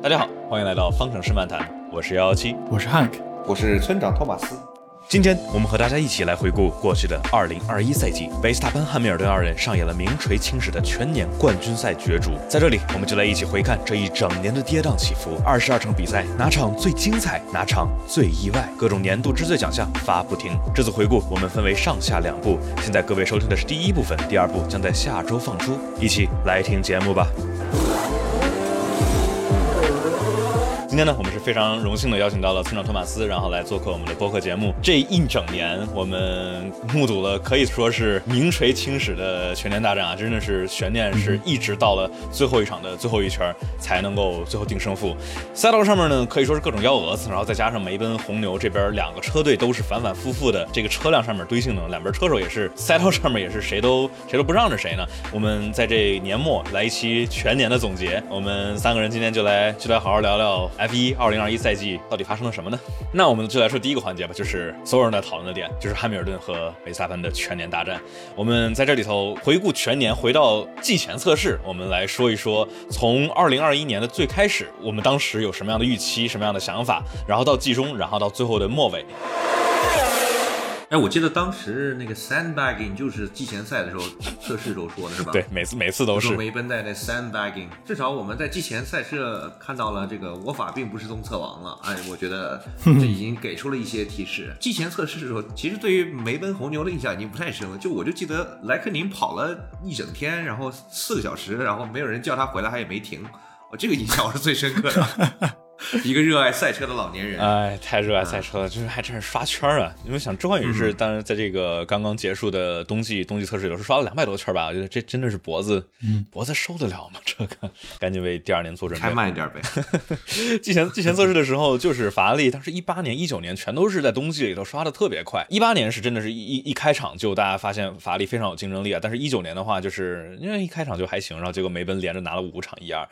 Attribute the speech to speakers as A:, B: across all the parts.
A: 大家好，欢迎来到方程式漫谈，我是幺幺七，
B: 我是 Hank，
C: 我是村长托马斯。
A: 今天我们和大家一起来回顾过去的二零二一赛季，维斯塔潘、汉密尔顿二人上演了名垂青史的全年冠军赛角逐。在这里，我们就来一起回看这一整年的跌宕起伏。二十二场比赛，哪场最精彩，哪场最意外？各种年度之最奖项发不停。这次回顾我们分为上下两部，现在各位收听的是第一部分，第二部将在下周放出，一起来听节目吧。今天呢，我们是非常荣幸的邀请到了村长托马斯，然后来做客我们的播客节目。这一整年，我们目睹了可以说是名垂青史的全年大战啊，真的是悬念是一直到了最后一场的最后一圈才能够最后定胜负。赛道上面呢，可以说是各种幺蛾子，然后再加上梅奔、红牛这边两个车队都是反反复复的这个车辆上面堆性能，两边车手也是赛道上面也是谁都谁都不让着谁呢。我们在这年末来一期全年的总结，我们三个人今天就来就来好好聊聊。一二零二一赛季到底发生了什么呢？那我们就来说第一个环节吧，就是所有人在讨论的点，就是汉密尔顿和维斯塔潘的全年大战。我们在这里头回顾全年，回到季前测试，我们来说一说从二零二一年的最开始，我们当时有什么样的预期，什么样的想法，然后到季中，然后到最后的末尾。
C: 哎，我记得当时那个 sandbagging 就是季前赛的时候测试时候说的是吧？
A: 对，每次每次都是。
C: 梅奔在那 sandbagging，至少我们在季前赛事看到了这个我法并不是综测王了。哎，我觉得这已经给出了一些提示。季前测试的时候，其实对于梅奔红牛的印象已经不太深了。就我就记得莱克宁跑了一整天，然后四个小时，然后没有人叫他回来，他也没停。我这个印象我是最深刻的。一个热爱赛车的老年人，
A: 哎，太热爱赛车了，就是还真是刷圈啊！因为想周冠宇是，当然在这个刚刚结束的冬季冬季测试，有时候刷了两百多圈吧，我觉得这真的是脖子，脖子受得了吗？这个赶紧为第二年做准备，
C: 开慢一点呗。
A: 季前季前测试的时候，就是法拉利，当时一八年、一九年全都是在冬季里头刷的特别快。一八年是真的是一一开场就大家发现法拉利非常有竞争力啊，但是一九年的话，就是因为一开场就还行，然后结果梅奔连着拿了五场一二。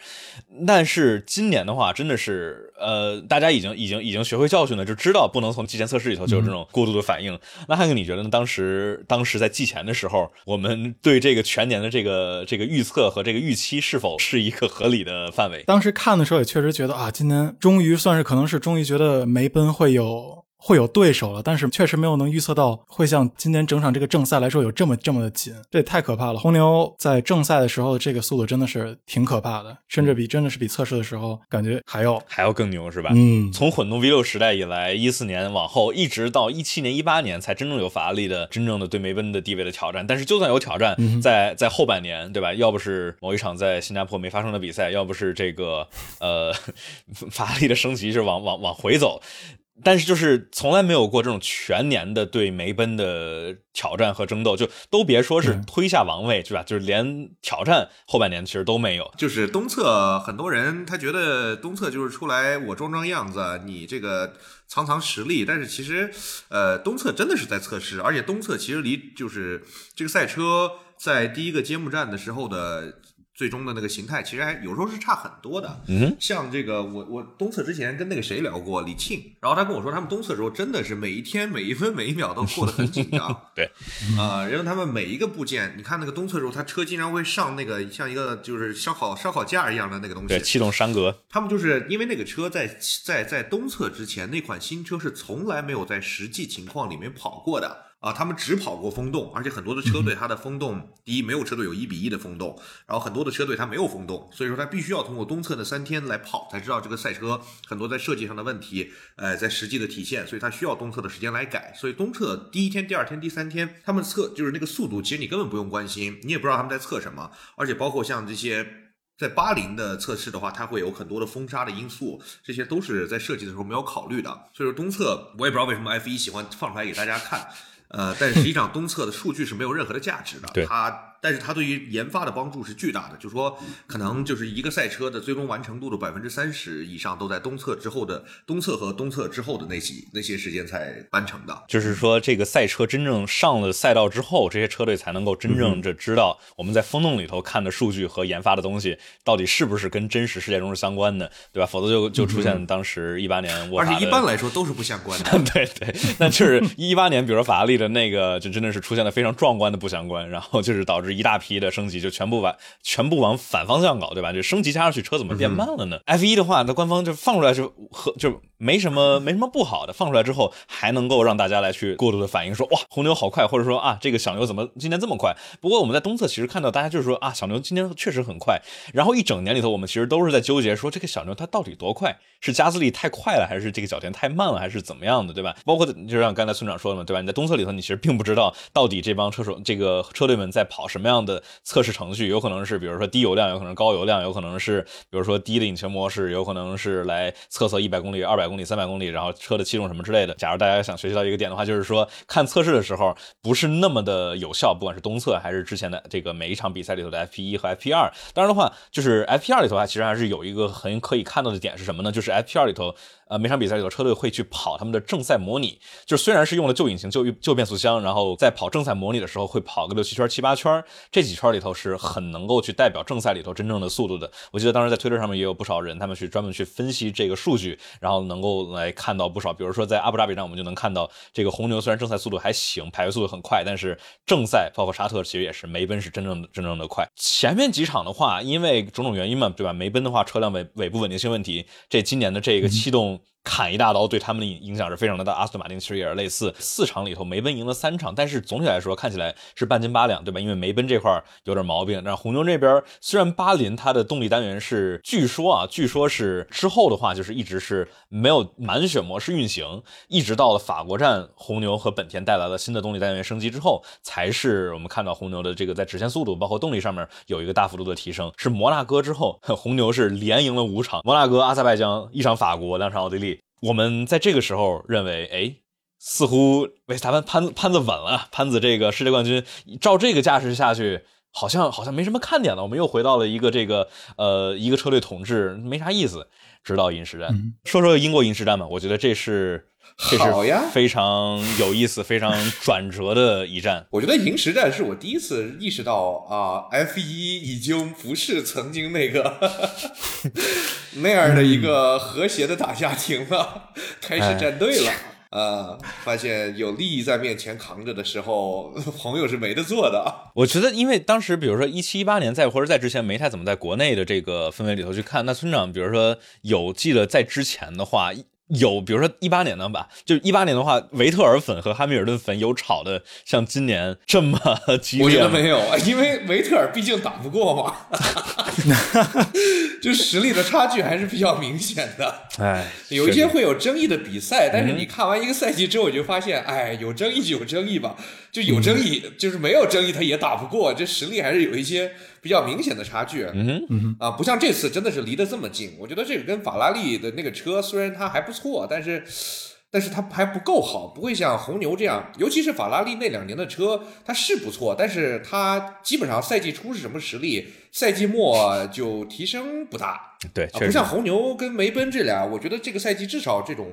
A: 但是今年的话，真的是呃大。家已经已经已经学会教训了，就知道不能从季前测试里头就有这种过度的反应。那汉克，你觉得呢？当时当时在季前的时候，我们对这个全年的这个这个预测和这个预期是否是一个合理的范围？
B: 当时看的时候也确实觉得啊，今年终于算是可能是终于觉得梅奔会有。会有对手了，但是确实没有能预测到会像今年整场这个正赛来说有这么这么的紧，这也太可怕了。红牛在正赛的时候这个速度真的是挺可怕的，甚至比真的是比测试的时候感觉还要
A: 还要更牛，是吧？
B: 嗯，
A: 从混动 V 六时代以来，一四年往后一直到一七年、一八年才真正有法拉利的真正的对梅奔的地位的挑战。但是就算有挑战，在在后半年，对吧？要不是某一场在新加坡没发生的比赛，要不是这个呃 法拉利的升级是往往往回走。但是就是从来没有过这种全年的对梅奔的挑战和争斗，就都别说是推下王位，是吧？就是连挑战后半年其实都没有。
C: 就是东侧很多人他觉得东侧就是出来我装装样子，你这个藏藏实力。但是其实，呃，东侧真的是在测试，而且东侧其实离就是这个赛车在第一个揭幕战的时候的。最终的那个形态其实还有时候是差很多的。
A: 嗯，
C: 像这个我我东侧之前跟那个谁聊过李庆，然后他跟我说他们东侧的时候真的是每一天每一分每一秒都过得很紧张。
A: 对，
C: 啊，然后他们每一个部件，你看那个东侧的时候，他车经常会上那个像一个就是烧烤烧烤架一样的那个东西。
A: 对，气动栅格。
C: 他们就是因为那个车在在在东侧之前那款新车是从来没有在实际情况里面跑过的。啊，他们只跑过风洞，而且很多的车队它的风洞，第一没有车队有一比一的风洞，然后很多的车队它没有风洞，所以说它必须要通过东侧的三天来跑，才知道这个赛车很多在设计上的问题，呃，在实际的体现，所以它需要东侧的时间来改。所以东侧第一天、第二天、第三天，他们测就是那个速度，其实你根本不用关心，你也不知道他们在测什么，而且包括像这些在巴林的测试的话，它会有很多的风沙的因素，这些都是在设计的时候没有考虑的。所以说东侧我也不知道为什么 F 一喜欢放出来给大家看。呃，但实际上东侧的数据是没有任何的价值的，它。但是它对于研发的帮助是巨大的，就是说，可能就是一个赛车的最终完成度的百分之三十以上都在东侧之后的东侧和东侧之后的那些那些时间才完成的。
A: 就是说，这个赛车真正上了赛道之后，这些车队才能够真正的知道我们在风洞里头看的数据和研发的东西到底是不是跟真实世界中是相关的，对吧？否则就就出现当时一八年，
C: 而且一般来说都是不相关的。
A: 对对，那就是一八年，比如说法拉利的那个，就真的是出现了非常壮观的不相关，然后就是导致。一大批的升级就全部往全部往反方向搞，对吧？就升级加上去，车怎么变慢了呢？F 一的话，那官方就放出来就和就没什么 没什么不好的，放出来之后还能够让大家来去过度的反应，说哇红牛好快，或者说啊这个小牛怎么今天这么快？不过我们在东侧其实看到大家就是说啊小牛今天确实很快，然后一整年里头我们其实都是在纠结说这个小牛它到底多快？是加速力太快了，还是这个角田太慢了，还是怎么样的，对吧？包括就像刚才村长说的嘛，对吧？你在东侧里头，你其实并不知道到底这帮车手、这个车队们在跑什么样的测试程序，有可能是比如说低油量，有可能高油量，有可能是比如说低的引擎模式，有可能是来测测一百公里、二百百公里、三百公里，然后车的气重什么之类的。假如大家想学习到一个点的话，就是说看测试的时候不是那么的有效，不管是东侧还是之前的这个每一场比赛里头的 F P 一和 F P 二。当然的话，就是 F P 二里头啊，其实还是有一个很可以看到的点是什么呢？就是 F P 二里头。呃，每场比赛里头，车队会去跑他们的正赛模拟，就是虽然是用了旧引擎、旧旧变速箱，然后在跑正赛模拟的时候会跑个六七圈、七八圈，这几圈里头是很能够去代表正赛里头真正的速度的。我记得当时在推特上面也有不少人，他们去专门去分析这个数据，然后能够来看到不少，比如说在阿布扎比站，我们就能看到这个红牛虽然正赛速度还行，排位速度很快，但是正赛包括沙特其实也是梅奔是真正的真正的快。前面几场的话，因为种种原因嘛，对吧？梅奔的话车辆尾尾部稳定性问题，这今年的这个气动。砍一大刀对他们的影影响是非常的大。阿斯顿马丁其实也是类似，四场里头梅奔赢了三场，但是总体来说看起来是半斤八两，对吧？因为梅奔这块有点毛病。那红牛这边虽然巴林它的动力单元是据说啊，据说是之后的话就是一直是没有满血模式运行，一直到了法国站，红牛和本田带来了新的动力单元升级之后，才是我们看到红牛的这个在直线速度包括动力上面有一个大幅度的提升。是摩纳哥之后，红牛是连赢了五场，摩纳哥、阿塞拜疆一场，法国两场，奥地利。我们在这个时候认为，哎，似乎维斯塔潘潘潘子稳了，潘子这个世界冠军，照这个架势下去，好像好像没什么看点了。我们又回到了一个这个呃一个车队统治，没啥意思。直到银石站，说说英国银石站吧，我觉得这是。这是非常有意思、非常转折的一战。
C: 我觉得银石站是我第一次意识到啊，F 一已经不是曾经那个 那样的一个和谐的大家庭了，开始站队了。呃，发现有利益在面前扛着的时候，朋友是没得做的。
A: 我觉得，因为当时比如说一七一八年，在或者在之前，没太怎么在国内的这个氛围里头去看。那村长，比如说有记得在之前的话。有，比如说一八年的吧，就一八年的话，维特尔粉和汉密尔顿粉有吵的像今年这么 激烈
C: 我觉得没有，因为维特尔毕竟打不过嘛，就实力的差距还是比较明显的。
A: 哎，
C: 有一些会有争议的比赛，但是你看完一个赛季之后，你就发现，哎，有争议就有争议吧，就有争议，就是没有争议他也打不过，这实力还是有一些。比较明显的差距，
A: 嗯嗯，
C: 啊，不像这次真的是离得这么近。我觉得这个跟法拉利的那个车虽然它还不错，但是，但是它还不够好，不会像红牛这样。尤其是法拉利那两年的车，它是不错，但是它基本上赛季初是什么实力，赛季末就提升不大。
A: 对，
C: 不像红牛跟梅奔这俩，我觉得这个赛季至少这种。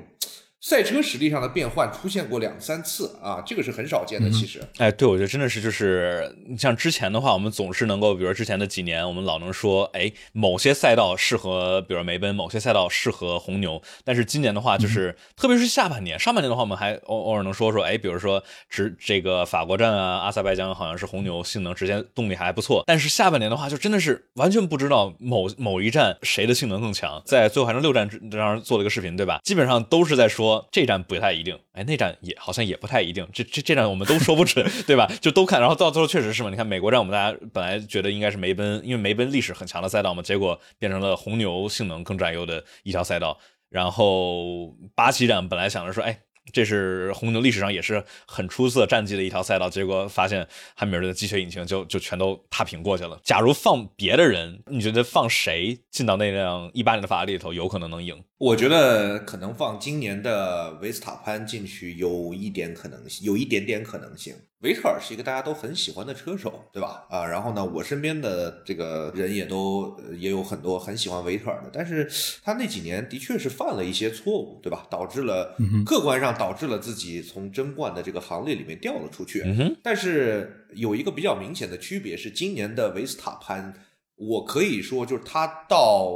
C: 赛车实力上的变换出现过两三次啊，这个是很少见的。其实，
A: 哎，对，我觉得真的是，就是像之前的话，我们总是能够，比如之前的几年，我们老能说，哎，某些赛道适合，比如梅奔，某些赛道适合红牛。但是今年的话，就是特别是下半年，上半年的话，我们还偶偶尔能说说，哎，比如说直这个法国站啊，阿塞拜疆好像是红牛性能直接动力还不错。但是下半年的话，就真的是完全不知道某某一站谁的性能更强。在最后还剩六站这样做了一个视频，对吧？基本上都是在说。这站不太一定，哎，那站也好像也不太一定，这这这站我们都说不准，对吧？就都看，然后到最后确实是嘛。你看美国站，我们大家本来觉得应该是梅奔，因为梅奔历史很强的赛道嘛，结果变成了红牛性能更占优的一条赛道。然后巴西站本来想着说，哎。这是红牛历史上也是很出色战绩的一条赛道，结果发现汉密尔顿的机械引擎就就全都踏平过去了。假如放别的人，你觉得放谁进到那辆一八年的法拉利里头有可能能赢？
C: 我觉得可能放今年的维斯塔潘进去有一点可能性，有一点点可能性。维特尔是一个大家都很喜欢的车手，对吧？啊，然后呢，我身边的这个人也都也有很多很喜欢维特尔的，但是他那几年的确是犯了一些错误，对吧？导致了客观上导致了自己从争冠的这个行列里面掉了出去。但是有一个比较明显的区别是，今年的维斯塔潘，我可以说就是他到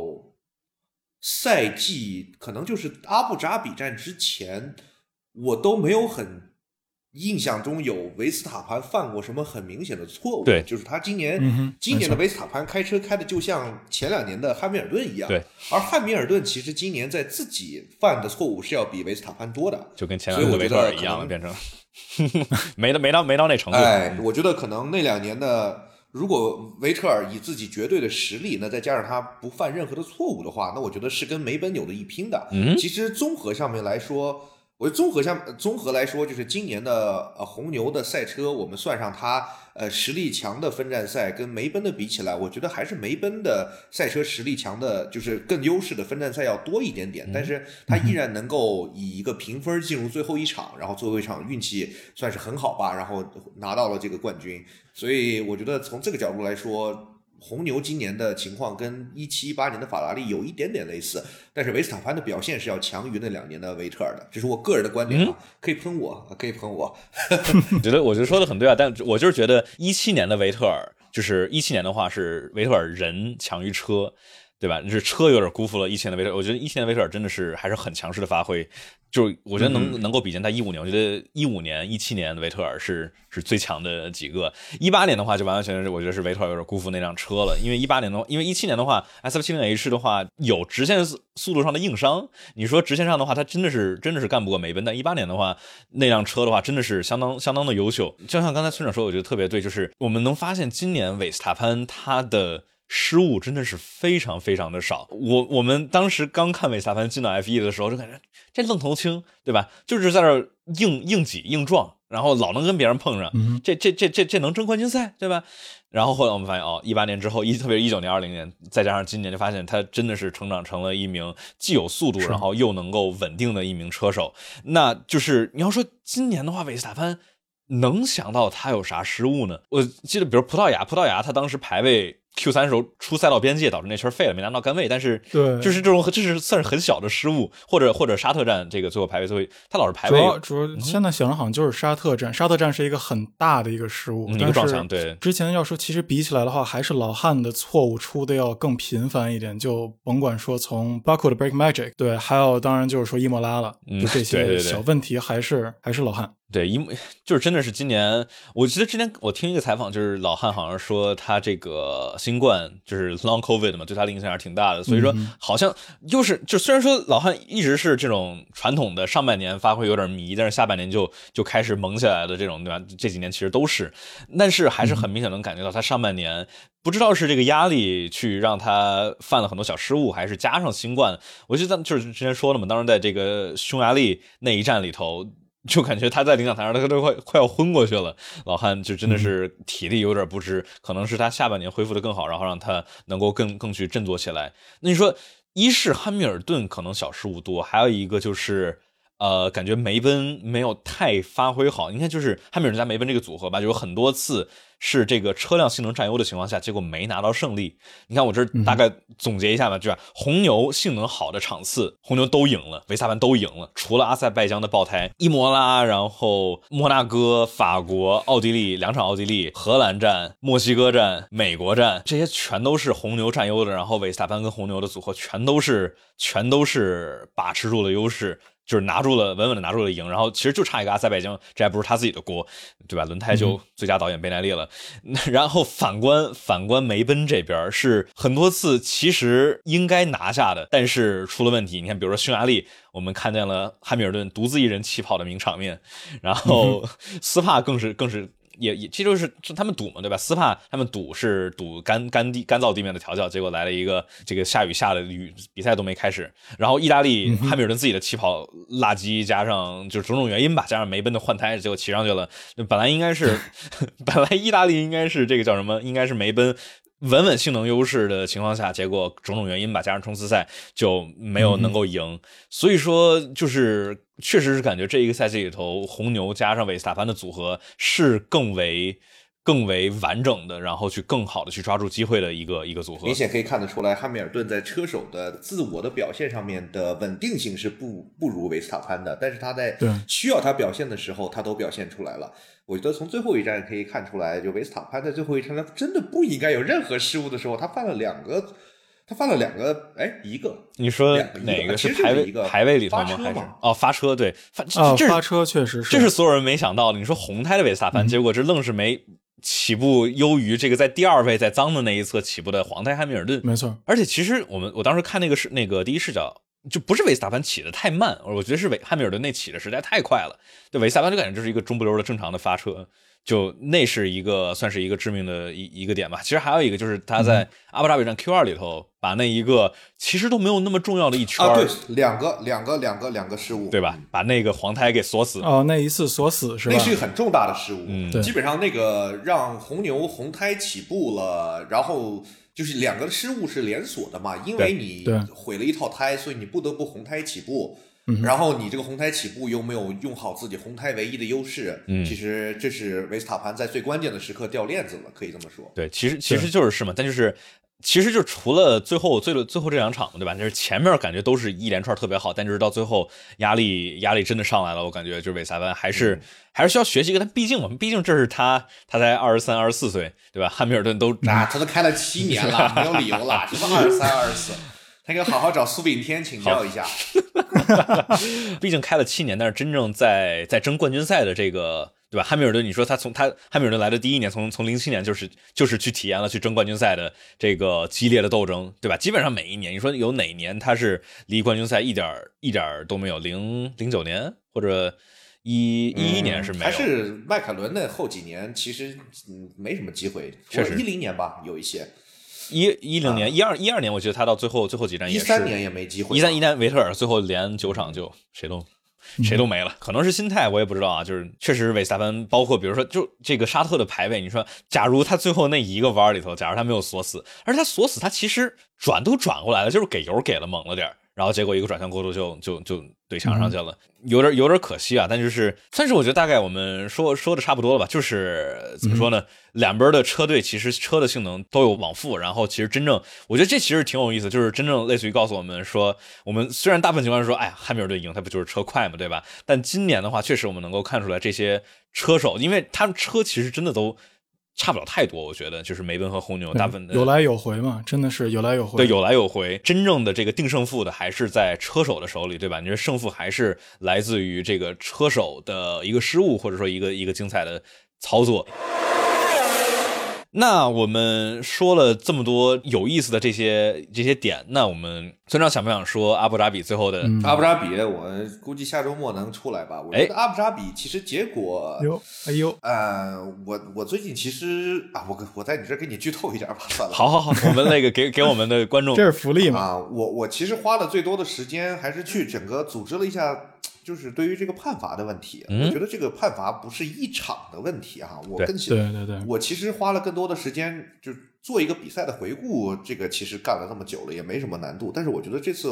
C: 赛季可能就是阿布扎比站之前，我都没有很。印象中有维斯塔潘犯过什么很明显的错误。
A: 对
C: 就是他今年、
B: 嗯
C: 今年的维斯塔潘开车开的就像前两年的汉密尔顿一样。
A: 对，
C: 而汉密尔顿其实今年在自己犯的错误是要比维斯塔潘多的。
A: 就跟前两年的维特尔一样了，变成 没到没到没到那程度。
C: 哎，我觉得可能那两年的，如果维特尔以自己绝对的实力，那再加上他不犯任何的错误的话，那我觉得是跟梅奔有的一拼的。
A: 嗯
C: 其实综合上面来说，我综合上综合来说，就是今年的呃红牛的赛车，我们算上他呃实力强的分站赛跟梅奔的比起来，我觉得还是梅奔的赛车实力强的，就是更优势的分站赛要多一点点。但是他依然能够以一个评分进入最后一场，然后最后一场运气算是很好吧，然后拿到了这个冠军。所以我觉得从这个角度来说。红牛今年的情况跟一七一八年的法拉利有一点点类似，但是维斯塔潘的表现是要强于那两年的维特尔的，这是我个人的观点啊，可以喷我，可以喷我。
A: 我 觉得我觉得说的很对啊，但我就是觉得一七年的维特尔，就是一七年的话是维特尔人强于车，对吧？就是车有点辜负了一七年的维特尔。我觉得一七年的维特尔真的是还是很强势的发挥，就是我觉得能、能够比肩他一五年，我觉得一五年、一七年的维特尔是是最强的几个。一八年的话就完完全全是我觉得是维特尔有点辜负那辆车了，因为一八年的话，因为一七年的话，S F 七零 H 的话有直线速速度上的硬伤，你说直线上的话，它真的是真的是干不过梅奔。但一八年的话，那辆车的话真的是相当相当的优秀。就像刚才村长说，我觉得特别对，就是我们能发现今年韦斯塔潘他的。失误真的是非常非常的少。我我们当时刚看韦斯塔潘进到 F 一的时候，就感觉这愣头青，对吧？就是在这硬硬挤硬撞，然后老能跟别人碰上，
B: 嗯
A: 这这这这这能争冠军赛，对吧？然后后来我们发现，哦，一八年之后，一特别是一九年、二零年，再加上今年，就发现他真的是成长成了一名既有速度，然后又能够稳定的一名车手。那就是你要说今年的话，韦斯塔潘能想到他有啥失误呢？我记得，比如葡萄牙，葡萄牙他当时排位 Q 三时候出赛道边界，导致那圈废了，没拿到杆位。但是
B: 对
A: 就是这种这是算是很小的失误，或者或者沙特站这个最后排位最后他老是排
B: 主
A: 位
B: 要主要现在想的好像就是沙特站，沙特站是一个很大的一个失误，
A: 嗯一个
B: 但是
A: 撞墙对
B: 之前要说，其实比起来的话，还是老汉的错误出的要更频繁一点，就甭管说从巴库的 Break Magic，对，还有当然就是说伊莫拉了，
A: 嗯
B: 就这些小问题还是还是老汉。
A: 对，因为就是真的是今年，我记得之前我听一个采访，就是老汉好像说他这个新冠就是 long covid 嘛，对他的影响还是挺大的。所以说，好像又是就虽然说老汉一直是这种传统的上半年发挥有点迷，但是下半年就就开始猛起来的这种，对吧？这几年其实都是，但是还是很明显能感觉到他上半年不知道是这个压力去让他犯了很多小失误，还是加上新冠。我记得就是之前说了嘛，当时在这个匈牙利那一战里头。就感觉他在领奖台上，他都快快要昏过去了。老汉就真的是体力有点不支，可能是他下半年恢复的更好，然后让他能够更更去振作起来。那你说，一是汉密尔顿可能小失误多，还有一个就是。呃，感觉梅奔没有太发挥好。你看，就是汉密尔顿加梅奔这个组合吧，就有很多次是这个车辆性能占优的情况下，结果没拿到胜利。你看，我这大概总结一下吧，就是红牛性能好的场次，红牛都赢了，维斯塔潘都赢了，除了阿塞拜疆的爆胎，伊摩拉，然后摩纳哥、法国、奥地利两场奥地利、荷兰站、墨西哥站、美国站，这些全都是红牛占优的。然后维斯塔潘跟红牛的组合全都是全都是把持住了优势。就是拿住了，稳稳的拿住了赢，然后其实就差一个阿塞拜疆，这还不是他自己的锅，对吧？轮胎就最佳导演贝奈利了。然后反观反观梅奔这边是很多次其实应该拿下的，但是出了问题。你看，比如说匈牙利，我们看见了汉密尔顿独自一人起跑的名场面，然后斯帕更是更是。也也，这就是他们赌嘛，对吧？斯帕他们赌是赌干干地干燥地面的调教，结果来了一个这个下雨下的雨，比赛都没开始。然后意大利汉密尔顿自己的起跑垃圾，加上就是种种原因吧，加上梅奔的换胎，结果骑上去了。本来应该是，本来意大利应该是这个叫什么？应该是梅奔。稳稳性能优势的情况下，结果种种原因吧，加上冲刺赛就没有能够赢。所以说，就是确实是感觉这一个赛季里头，红牛加上韦斯塔潘的组合是更为更为完整的，然后去更好的去抓住机会的一个一个组合。
C: 明显可以看得出来，汉密尔顿在车手的自我的表现上面的稳定性是不不如维斯塔潘的，但是他在需要他表现的时候，他都表现出来了。我觉得从最后一站可以看出来，就维斯塔潘在最后一站他真的不应该有任何失误的时候，他犯了两个他犯了两个，哎，一个，
A: 你说哪个
C: 一个其实
A: 排位排位里头吗？
C: 发车
A: 还是
C: 嘛
A: 哦发车对发
B: 啊，
A: 这是
B: 发车确实是，
A: 这是所有人没想到的。你说红胎的维斯塔潘，结果这愣是没起步优于这个在第二位在脏的那一侧起步的皇太汉密尔顿。
B: 没错，
A: 而且其实我们我当时看那个是那个第一视角，就不是维斯塔潘起的太慢，我觉得是维汉密尔顿那起的实在太快了。对维斯塔潘就感觉就是一个中不溜的正常的发车，就那是一个算是一个致命的一一个点吧。其实还有一个就是他在阿布扎比站 Q 二里头把那一个其实都没有那么重要的一圈儿，
C: 啊，对，两个两个两个两个失误，
A: 对吧？把那个黄胎给锁死。
B: 哦，那一次锁死是吧？
C: 那是一个很重大的失误，
A: 嗯
B: 对
C: 基本上那个让红牛红胎起步了，然后就是两个失误是连锁的嘛，因为你毁了一套胎，所以你不得不红胎起步。
B: 嗯
C: 然后你这个红胎起步又没有用好自己红胎唯一的优势，
A: 嗯
C: 其实这是维斯塔潘在最关键的时刻掉链子了，可以这么说。
A: 对，其实其实就是是嘛，但就是其实就除了最后最最后这两场嘛，对吧？就是前面感觉都是一连串特别好，但就是到最后压力压力真的上来了，我感觉就是韦萨班还是、还是需要学习一个，但毕竟我们毕竟这是他他才二十三二十四岁，对吧？汉密尔顿都
C: 啊，他都开了七年了，没有理由了，什么二十三、二十四，他应该好好找苏炳添请教一下。
A: 毕竟开了七年，但是真正在在争冠军赛的这个，对吧？汉密尔顿，你说他从他汉密尔顿来的第一年，从从零七年就是就是去体验了去争冠军赛的这个激烈的斗争，对吧？基本上每一年，你说有哪年他是离冠军赛一点一点都没有？零零九年或者一一一年是没有，
C: 还是迈凯伦的后几年，其实嗯没什么机会。
A: 确实
C: 一零年吧，有一些，
A: 一一零年、一二一二年，我觉得他到最后最后几站也是
C: 三年也没机会。
A: 一三一三维特尔最后连九场就谁都谁都没了，可能是心态，我也不知道啊。就是确实维斯塔潘，包括比如说就这个沙特的排位，你说假如他最后那一个弯里头，假如他没有锁死，而他锁死，他其实转都转过来了，就是给油给了猛了点儿然后结果一个转向过度就就就怼墙上去了，有点有点可惜啊。但就是，算是我觉得大概我们说说的差不多了吧。就是怎么说呢？两边的车队其实车的性能都有往复，然后其实真正我觉得这其实挺有意思，就是真正类似于告诉我们说，我们虽然大部分情况是说，哎呀，汉密尔顿赢，他不就是车快嘛，对吧？但今年的话，确实我们能够看出来这些车手，因为他们车其实真的都差不了太多，我觉得就是梅奔和红牛大部分的
B: 有来有回嘛，真的是有来有回。
A: 对，有来有回，真正的这个定胜负的还是在车手的手里，对吧？你说胜负还是来自于这个车手的一个失误，或者说一个一个精彩的操作。那我们说了这么多有意思的这些这些点，那我们村长想不想说阿布扎比最后的？
B: 嗯
C: 阿布扎比，我估计下周末能出来吧。我觉得阿布扎比其实结果，
B: 哟，哎呦，
C: 呃，我我最近其实啊，我我在你这儿给你剧透一点吧，算了。
A: 好好好，我们那个给给我们的观众
B: 这是福利嘛？
C: 啊，我我其实花了最多的时间还是去整个组织了一下，就是对于这个判罚的问题。
A: 嗯
C: 我觉得这个判罚不是一场的问题哈，我
A: 对
C: 更喜
B: 对对对，
C: 我其实花了更多的时间，就做一个比赛的回顾。这个其实干了那么久了，也没什么难度。但是我觉得这次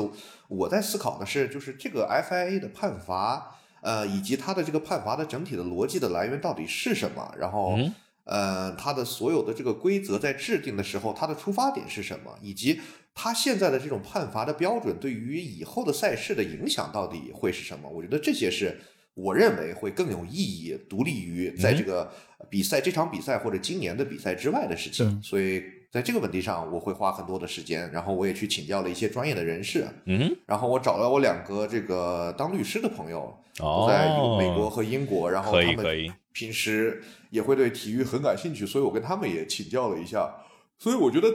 C: 我在思考的是，就是这个 FIA 的判罚，呃，以及它的这个判罚的整体的逻辑的来源到底是什么？然后，
A: 嗯
C: 呃，它的所有的这个规则在制定的时候，它的出发点是什么？以及它现在的这种判罚的标准对于以后的赛事的影响到底会是什么？我觉得这些是我认为会更有意义，独立于在这个比赛、这场比赛或者今年的比赛之外的事情。所以在这个问题上，我会花很多的时间，然后我也去请教了一些专业的人士，
A: 嗯，
C: 然后我找了我两个这个当律师的朋友，
A: 哦
C: 都在美国和英国，然后他们
A: 以可以，
C: 平时也会对体育很感兴趣，所以我跟他们也请教了一下。所以我觉得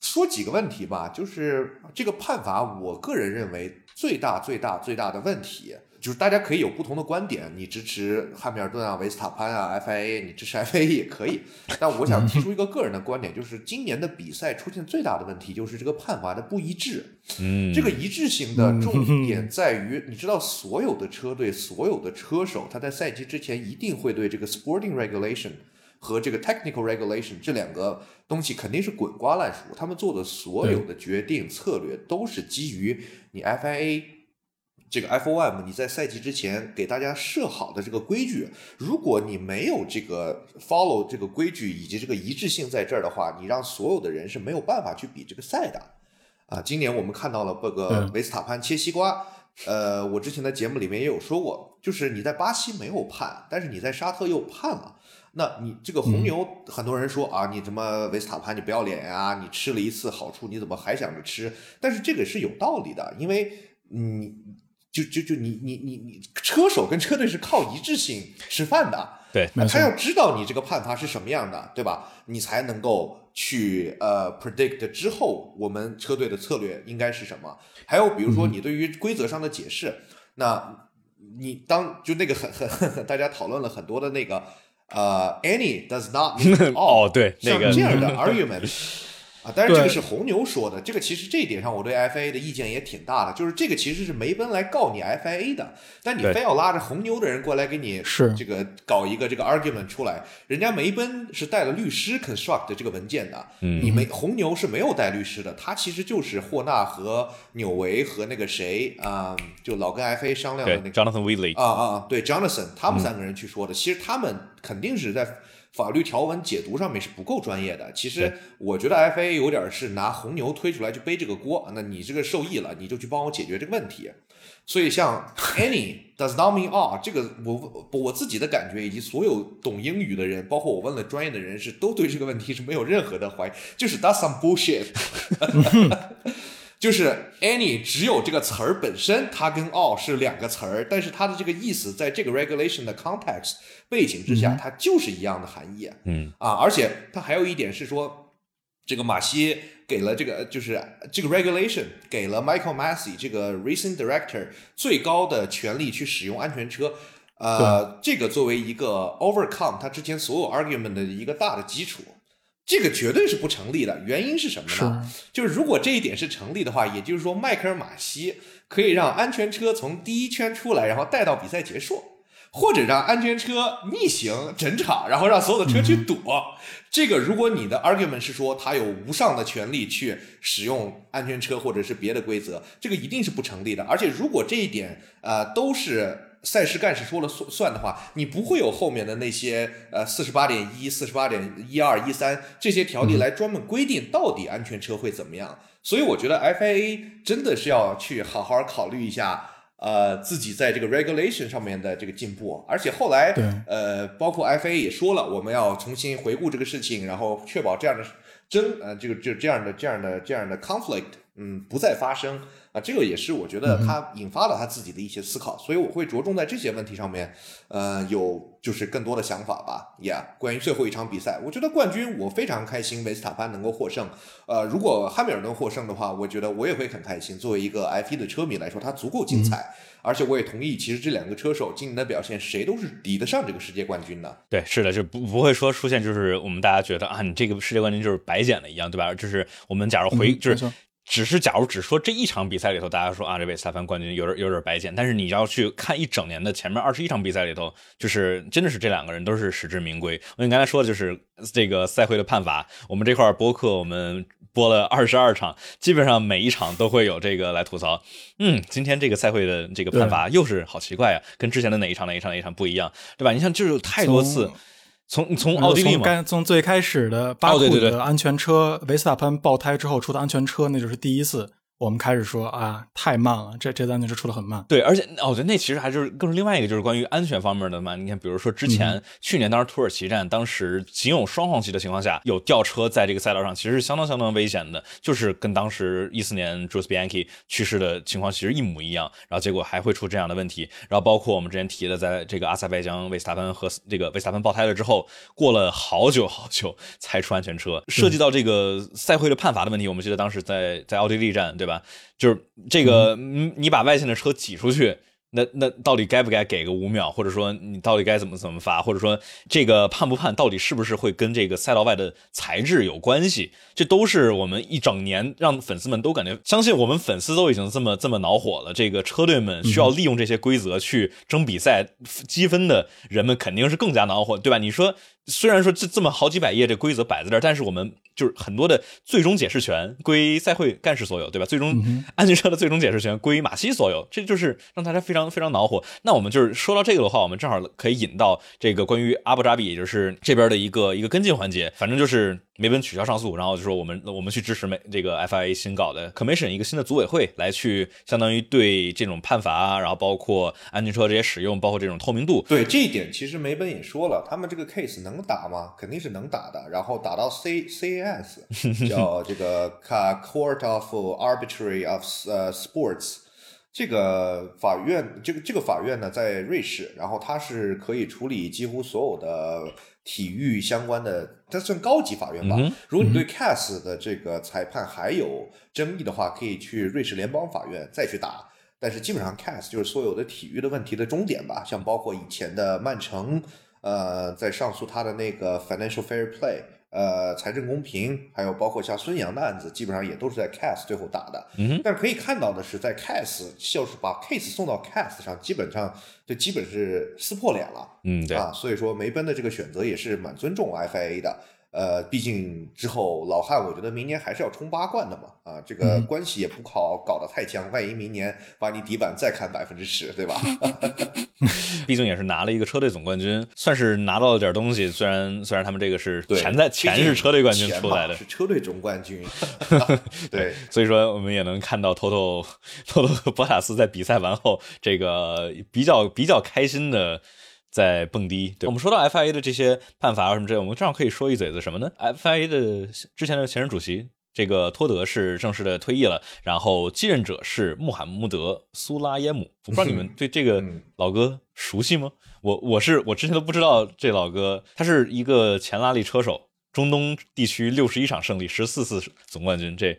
C: 说几个问题吧，就是这个判罚，我个人认为最大、最大、最大的问题，就是大家可以有不同的观点，你支持汉密尔顿啊、维斯塔潘啊、FIA，你支持 FIA 也可以。但我想提出一个个人的观点，就是今年的比赛出现最大的问题就是这个判罚的不一致。
A: 嗯，
C: 这个一致性的重点在于，你知道，所有的车队、所有的车手，他在赛季之前一定会对这个 sporting regulation 和这个 technical regulation 这两个东西肯定是滚瓜烂熟。他们做的所有的决定策略都是基于你 FIA 这个 FOM 你在赛季之前给大家设好的这个规矩。如果你没有这个 follow 这个规矩以及这个一致性在这儿的话，你让所有的人是没有办法去比这个赛的。啊，今年我们看到了这个
B: 嗯
C: 维斯塔潘切西瓜，呃，我之前的节目里面也有说过，就是你在巴西没有判，但是你在沙特又判了那你这个红牛，很多人说啊，你什么维斯塔潘你不要脸呀？你吃了一次好处，你怎么还想着吃？但是这个是有道理的，因为你就就就你你你你车手跟车队是靠一致性吃饭的。
A: 对，
B: 没错
C: 他要知道你这个判罚是什么样的，对吧？你才能够去呃 predict 之后我们车队的策略应该是什么。还有比如说你对于规则上的解释，那你当就那个很很很大家讨论了很多的那个呃 any does not mean all
A: 哦，对，那个
C: 像这样的 argument 啊，当然这个是红牛说的，这个其实这一点上我对 FIA 的意见也挺大的，就是这个其实是梅奔来告你 FIA 的，但你非要拉着红牛的人过来给你
B: 是。
C: 这个搞一个这个 argument 出来，人家梅奔是带了律师 construct 这个文件的，
A: 嗯。
C: 你没红牛是没有带律师的，他其实就是霍纳和纽维和那个谁啊、就老跟 FIA 商量的那个
A: Jonathan Wheatley，
C: 啊啊啊！对，Jonathan 他们三个人去说的，其实他们肯定是在法律条文解读上面是不够专业的。其实我觉得 FA 有点是拿红牛推出来去背这个锅，那你这个受益了，你就去帮我解决这个问题。所以像 any does not mean all 这个我我自己的感觉，以及所有懂英语的人，包括我问了专业的人士，都对这个问题是没有任何的怀疑，就是 that's some bullshit。就是 any 只有这个词儿本身，它跟 all 是两个词儿，但是它的这个意思在这个 regulation 的 context 背景之下，它就是一样的含义。
A: 嗯
C: 啊，而且它还有一点是说，这个马西给了这个就是这个 regulation 给了 Michael Massey 这个 racing director 最高的权利去使用安全车。呃，这个作为一个 overcome 他之前所有 argument 的一个大的基础，这个绝对是不成立的。原因是什么呢？就是如果这一点是成立的话，也就是说迈克尔马西可以让安全车从第一圈出来，然后带到比赛结束。或者让安全车逆行整场，然后让所有的车去躲。这个，如果你的 argument 是说他有无上的权利去使用安全车或者是别的规则，这个一定是不成立的。而且，如果这一点呃都是赛事干事说了算算的话，你不会有后面的那些呃四十八点一、四十八点一二、一三这些条例来专门规定到底安全车会怎么样。所以，我觉得 FIA 真的是要去好好考虑一下。呃，自己在这个 regulation 上面的这个进步，而且后来
B: 对
C: 呃，包括 FA 也说了，我们要重新回顾这个事情，然后确保这样的争呃，这个就这样的这样的这样的 conflict，嗯，不再发生啊。这个也是我觉得他引发了他自己的一些思考，所以我会着重在这些问题上面，呃，有就是更多的想法吧。Yeah，关于最后一场比赛，我觉得冠军我非常开心，维斯塔潘能够获胜。呃，如果汉密尔顿获胜的话，我觉得我也会很开心。作为一个 F1 的车迷来说，他足够精彩。而且我也同意，其实这两个车手今年的表现，谁都是抵得上这个世界冠军的。
A: 对，是的，就不不会说出现就是我们大家觉得啊，你这个世界冠军就是白捡了一样，对吧？就是我们假如回、就是。只是假如只说这一场比赛里头，大家说啊，这维斯塔潘冠军有点有点白捡，但是你要去看一整年的前面二十一场比赛里头，就是真的是这两个人都是实至名归。我你刚才说的就是这个赛会的判罚，我们这块播客我们播了二十二场，基本上每一场都会有这个来吐槽。嗯，今天这个赛会的这个判罚又是好奇怪啊、跟之前的哪一场哪一场哪一场不一样，对吧？你像就是有太多次。从从奥地利嘛，
B: 从从最开始的巴库的安全车，维斯塔潘爆胎之后出的安全车，那就是第一次。我们开始说啊，太慢了，这这单就是出的很慢。
A: 对，而且哦，对，那其实还就是更是另外一个，就是关于安全方面的嘛。你看，比如说之前、
B: 嗯、
A: 去年当时土耳其站，当时仅有双黄旗的情况下，有吊车在这个赛道上，其实是相当相当危险的，就是跟当时一四年 Jules Bianchi 去世的情况其实一模一样。然后结果还会出这样的问题。然后包括我们之前提的，在这个阿塞拜疆维斯塔潘和这个维斯塔潘爆胎了之后，过了好久好久才出安全车。涉及到这个赛会的判罚的问题，我们记得当时在在奥地利站，对吧？就是这个，嗯，你把外线的车挤出去，那那到底该不该给个五秒，或者说你到底该怎么怎么罚，或者说这个判不判，到底是不是会跟这个赛道外的材质有关系？这都是我们一整年让粉丝们都感觉，相信我们粉丝都已经这么这么恼火了。这个车队们需要利用这些规则去争比赛积分的人们肯定是更加恼火，对吧？你说。虽然说这这么好几百页这规则摆在这儿，但是我们就是很多的最终解释权归赛会干事所有，对吧？最终安全车的最终解释权归马西所有，这就是让大家非常非常恼火。那我们就是说到这个的话，我们正好可以引到这个关于阿布扎比，也就是这边的一个一个跟进环节。反正就是梅奔取消上诉，然后就说我们我们去支持美这个 FIA 新搞的 Commission 一个新的组委会来去相当于对这种判罚，然后包括安全车这些使用，包括这种透明度。
C: 对这一点，其实梅奔也说了，他们这个 case 能。能打吗？肯定是能打的。然后打到 C CAS，叫这个 Court of Arbitrary of 呃 Sports，这个法院，这个这个法院呢在瑞士，然后它是可以处理几乎所有的体育相关的，它算高级法院吧。如果你对 CAS 的这个裁判还有争议的话，可以去瑞士联邦法院再去打。但是基本上，CAS 就是所有的体育的问题的终点吧，像包括以前的曼城，呃，在上诉他的那个 financial fair play，呃，财政公平，还有包括像孙杨的案子，基本上也都是在 CAS 最后打的。
A: 嗯，
C: 但是可以看到的是，在 CAS 就是把 case 送到 CAS 上，基本上就基本是撕破脸了。
A: 嗯，对
C: 啊，所以说梅奔的这个选择也是蛮尊重 FIA 的。呃，毕竟之后老汉，我觉得明年还是要冲八冠的嘛，啊，这个关系也不好搞得太僵，万一明年把你底板再砍百分之十，对吧？
A: 毕竟也是拿了一个车队总冠军，算是拿到了点东西。虽然虽然他们这个是钱在钱是车队冠军出来的，
C: 是车队总冠军。对，
A: 所以说我们也能看到托托托托和博塔斯在比赛完后这个比较比较开心的。在蹦迪，对我们说到 FIA 的这些判罚什么之类，我们正好可以说一嘴子什么呢？FIA 的之前的前任主席这个托德是正式的退役了，然后继任者是穆罕默德苏拉耶姆。我不知道你们对这个 老哥熟悉吗？我我是我之前都不知道这老哥，他是一个前拉力车手，中东地区六十一场胜利，十四次总冠军，这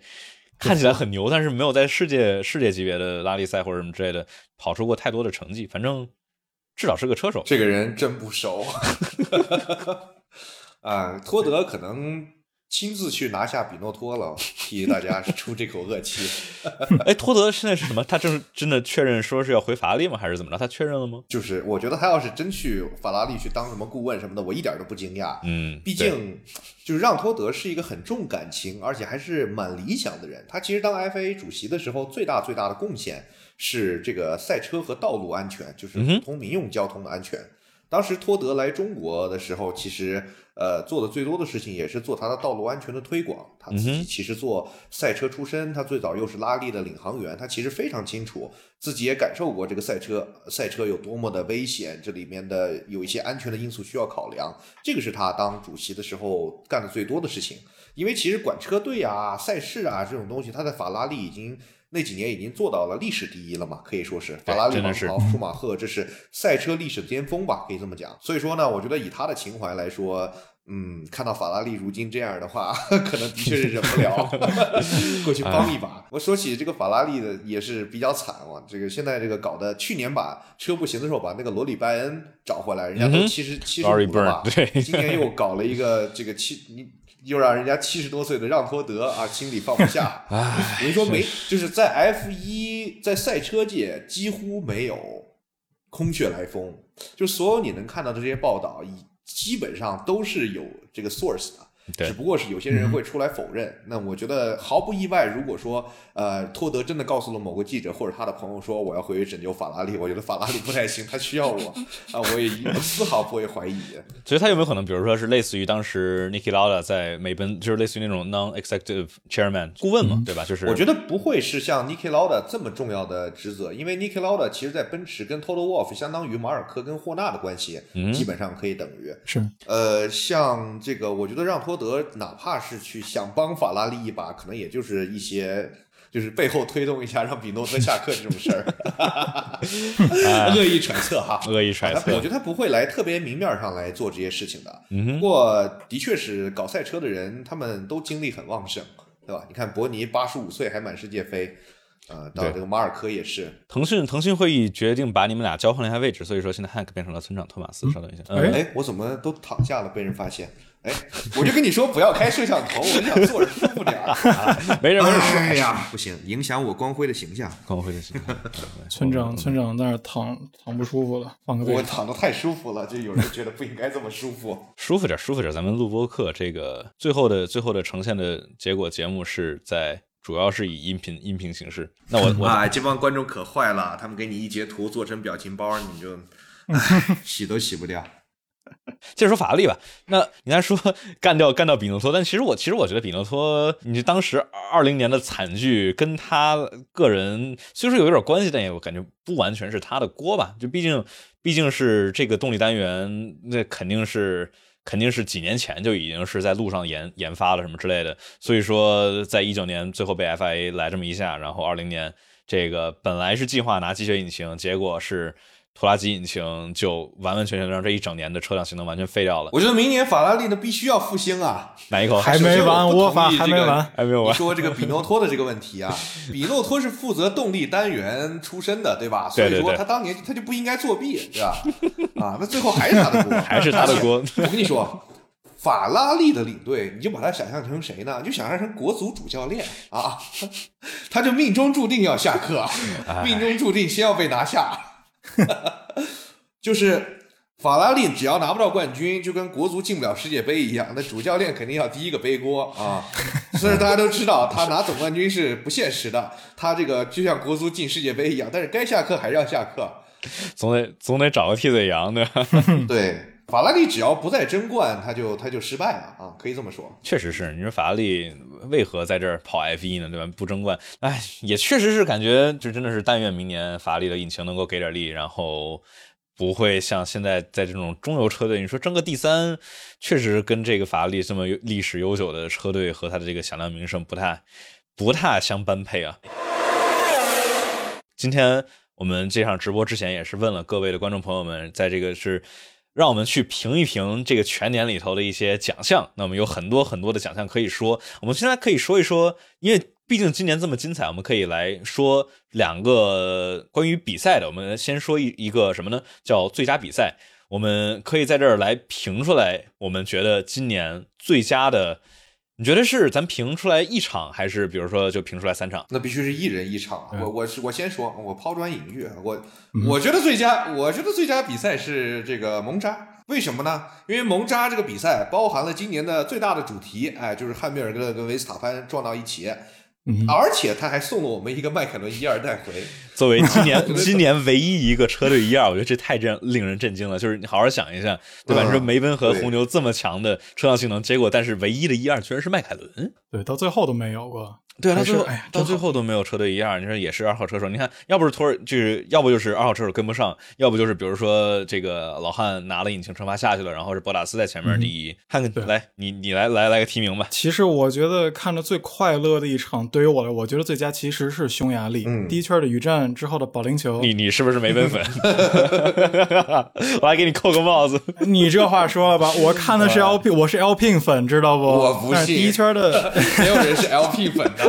A: 看起来很牛，但是没有在世界世界级别的拉力赛或者什么之类的跑出过太多的成绩，反正。至少是个车手，
C: 这个人真不熟。啊，托德可能亲自去拿下比诺托了，替大家出这口恶气。
A: 哎，托德现在是什么？他正真的确认说是要回法拉利吗？还是怎么着？他确认了吗？
C: 就是我觉得他要是真去法拉利去当什么顾问什么的，我一点都不惊讶。
A: 嗯，
C: 毕竟就是让托德是一个很重感情，而且还是蛮理想的人。他其实当 FA 主席的时候，最大最大的贡献。是这个赛车和道路安全，就是普通民用交通的安全。当时托德来中国的时候，其实呃做的最多的事情也是做他的道路安全的推广。他自己其实做赛车出身，他最早又是拉力的领航员，他其实非常清楚，自己也感受过这个赛车赛车有多么的危险，这里面的有一些安全的因素需要考量。这个是他当主席的时候干的最多的事情。因为其实管车队啊、赛事啊这种东西，他在法拉利已经。那几年已经做到了历史第一了嘛，可以说是法拉利王朝、舒马赫，这是赛车历史巅峰吧，可以这么讲。所以说呢，我觉得以他的情怀来说，嗯，看到法拉利如今这样的话，可能的确是忍不了 过去帮一把。我说起这个法拉利的也是比较惨啊，这个现在这个搞的，去年把车不行的时候把那个罗里拜恩找回来，人家都七十七十五了吧，
A: 对，
C: 今年又搞了一个这个七你。又让人家七十多岁的让托德啊，心里放不下。我跟你说没，就是在 F 一在赛车界几乎没有空穴来风，就所有你能看到的这些报道，基本上都是有这个 source 的。只不过是有些人会出来否认，那我觉得毫不意外。如果说呃托德真的告诉了某个记者或者他的朋友说我要回去拯救法拉利，我觉得法拉利不太行，他需要我啊，我也丝毫不会怀疑。
A: 所以他有没有可能，比如说是类似于当时 Niki Lauda 在美奔，就是类似于那种 non-executive chairman 顾问嘛，对吧？就是
C: 我觉得不会是像 Niki Lauda 这么重要的职责，因为 Niki Lauda 其实在奔驰跟 Toto Wolff 相当于马尔科跟霍纳的关系，基本上可以等于
B: 是
C: 呃，像这个，我觉得让托。德哪怕是去想帮法拉利一把，可能也就是一些就是背后推动一下让比诺特下课这种事儿 恶意揣测哈，
A: 恶意揣测。
C: 我觉得他不会来特别明面上来做这些事情的。
A: 不
C: 过的确是搞赛车的人，他们都精力很旺盛，对吧？你看伯尼八十五岁还满世界飞。呃，到这个马尔科也是。
A: 腾讯腾讯会议决定把你们俩交换了一下位置，所以说现在汉克变成了村长托马斯。稍等一下，
C: 哎，我怎么都躺下了，被人发现？哎，我就跟你说不要开摄像头，我就想坐着舒服点儿。
A: 没人没人。
C: 哎呀，不行，影响我光辉的形象。
A: 光辉的形象。
B: 村长村长在那躺躺不舒服了，放个
C: 我躺的太舒服了，就有人觉得不应该这么舒服。
A: 舒服点，舒服点。咱们录播课这个最后的最后的呈现的结果节目是在。主要是以音频音频形式，那我我
C: 啊，这帮观众可坏了，他们给你一截图做成表情包，你就洗都洗不掉。
A: 接着说法拉利吧，那你还说干掉干掉比诺托，但其实我其实我觉得比诺托，你当时二零年的惨剧跟他个人虽说有点关系，但也我感觉不完全是他的锅吧，就毕竟毕竟是这个动力单元，那肯定是。肯定是几年前就已经是在路上研研发了什么之类的。所以说，在一九年最后被 FIA 来这么一下，然后二零年这个本来是计划拿机械引擎，结果是。拖拉机引擎就完完全全让这一整年的车辆性能完全废掉了。
C: 我觉得明年法拉利呢必须要复兴啊！
A: 哪一口
B: 还没完？我法还没完，
A: 还没有完。
C: 说这个比诺托的这个问题啊，比诺托是负责动力单元出身的，对吧？所以说他当年他就不应该作弊，对吧？啊，那最后还是他的锅，
A: 还是他的锅。
C: 我跟你说，法拉利的领队，你就把他想象成谁呢？你就想象成国足主教练啊，他就命中注定要下课，命中注定先要被拿下。就是法拉利只要拿不到冠军，就跟国足进不了世界杯一样，那主教练肯定要第一个背锅啊！虽然大家都知道他拿总冠军是不现实的，他这个就像国足进世界杯一样，但是该下课还是要下课，
A: 总得总得找个替罪羊对吧？
C: 对，法拉利只要不再争冠，他就他就失败了啊！可以这么说，
A: 确实是。你说法拉利为何在这儿跑 F 一呢？对吧？不争冠，哎，也确实是感觉这真的是但愿明年法拉利的引擎能够给点力，然后。不会像现在在这种中游车队，你说争个第三，确实跟这个法拉利这么历史悠久的车队和他的这个响亮名声不太不太相般配啊。今天我们这场直播之前也是问了各位的观众朋友们，在这个是让我们去评一评这个全年里头的一些奖项，那么有很多很多的奖项可以说，我们现在可以说一说，因为。毕竟今年这么精彩，我们可以来说两个关于比赛的。我们先说一一个什么呢？叫最佳比赛。我们可以在这儿来评出来，我们觉得今年最佳的，你觉得是咱评出来一场，还是比如说就评出来三场？
C: 那必须是一人一场。我我是我先说，我抛砖引玉。我我觉得最佳，我觉得最佳比赛是这个蒙扎。为什么呢？因为蒙扎这个比赛包含了今年的最大的主题，哎，就是汉密尔顿跟维斯塔潘撞到一起。而且他还送了我们一个迈凯伦一二带回，
A: 作为今年 今年唯一一个车队一二，我觉得这太震令人震惊了。就是你好好想一下，对吧？你说梅奔和红牛这么强的车辆性能，结果但是唯一的一二居然是迈凯伦，
B: 对，到最后都没有过。
A: 对，他最后到最后都没有车队一样，你说也是二号车手。你看，要不是托尔，就是要不就是二号车手跟不上，要不就是比如说这个老汉拿了引擎惩罚下去了，然后是博塔斯在前面第一。看看，来你你来来来个提名吧。
B: 其实我觉得看着最快乐的一场，对于我来，我觉得最佳其实是匈牙利第一圈的雨战之后的保龄球。
A: 你你是不是梅奔粉？我来给你扣个帽子。
B: 你这话说了吧？我看的是 LP，我是 LP 粉，知道不？
C: 我不信。
B: 第一圈的
C: 没有人是 LP 粉的。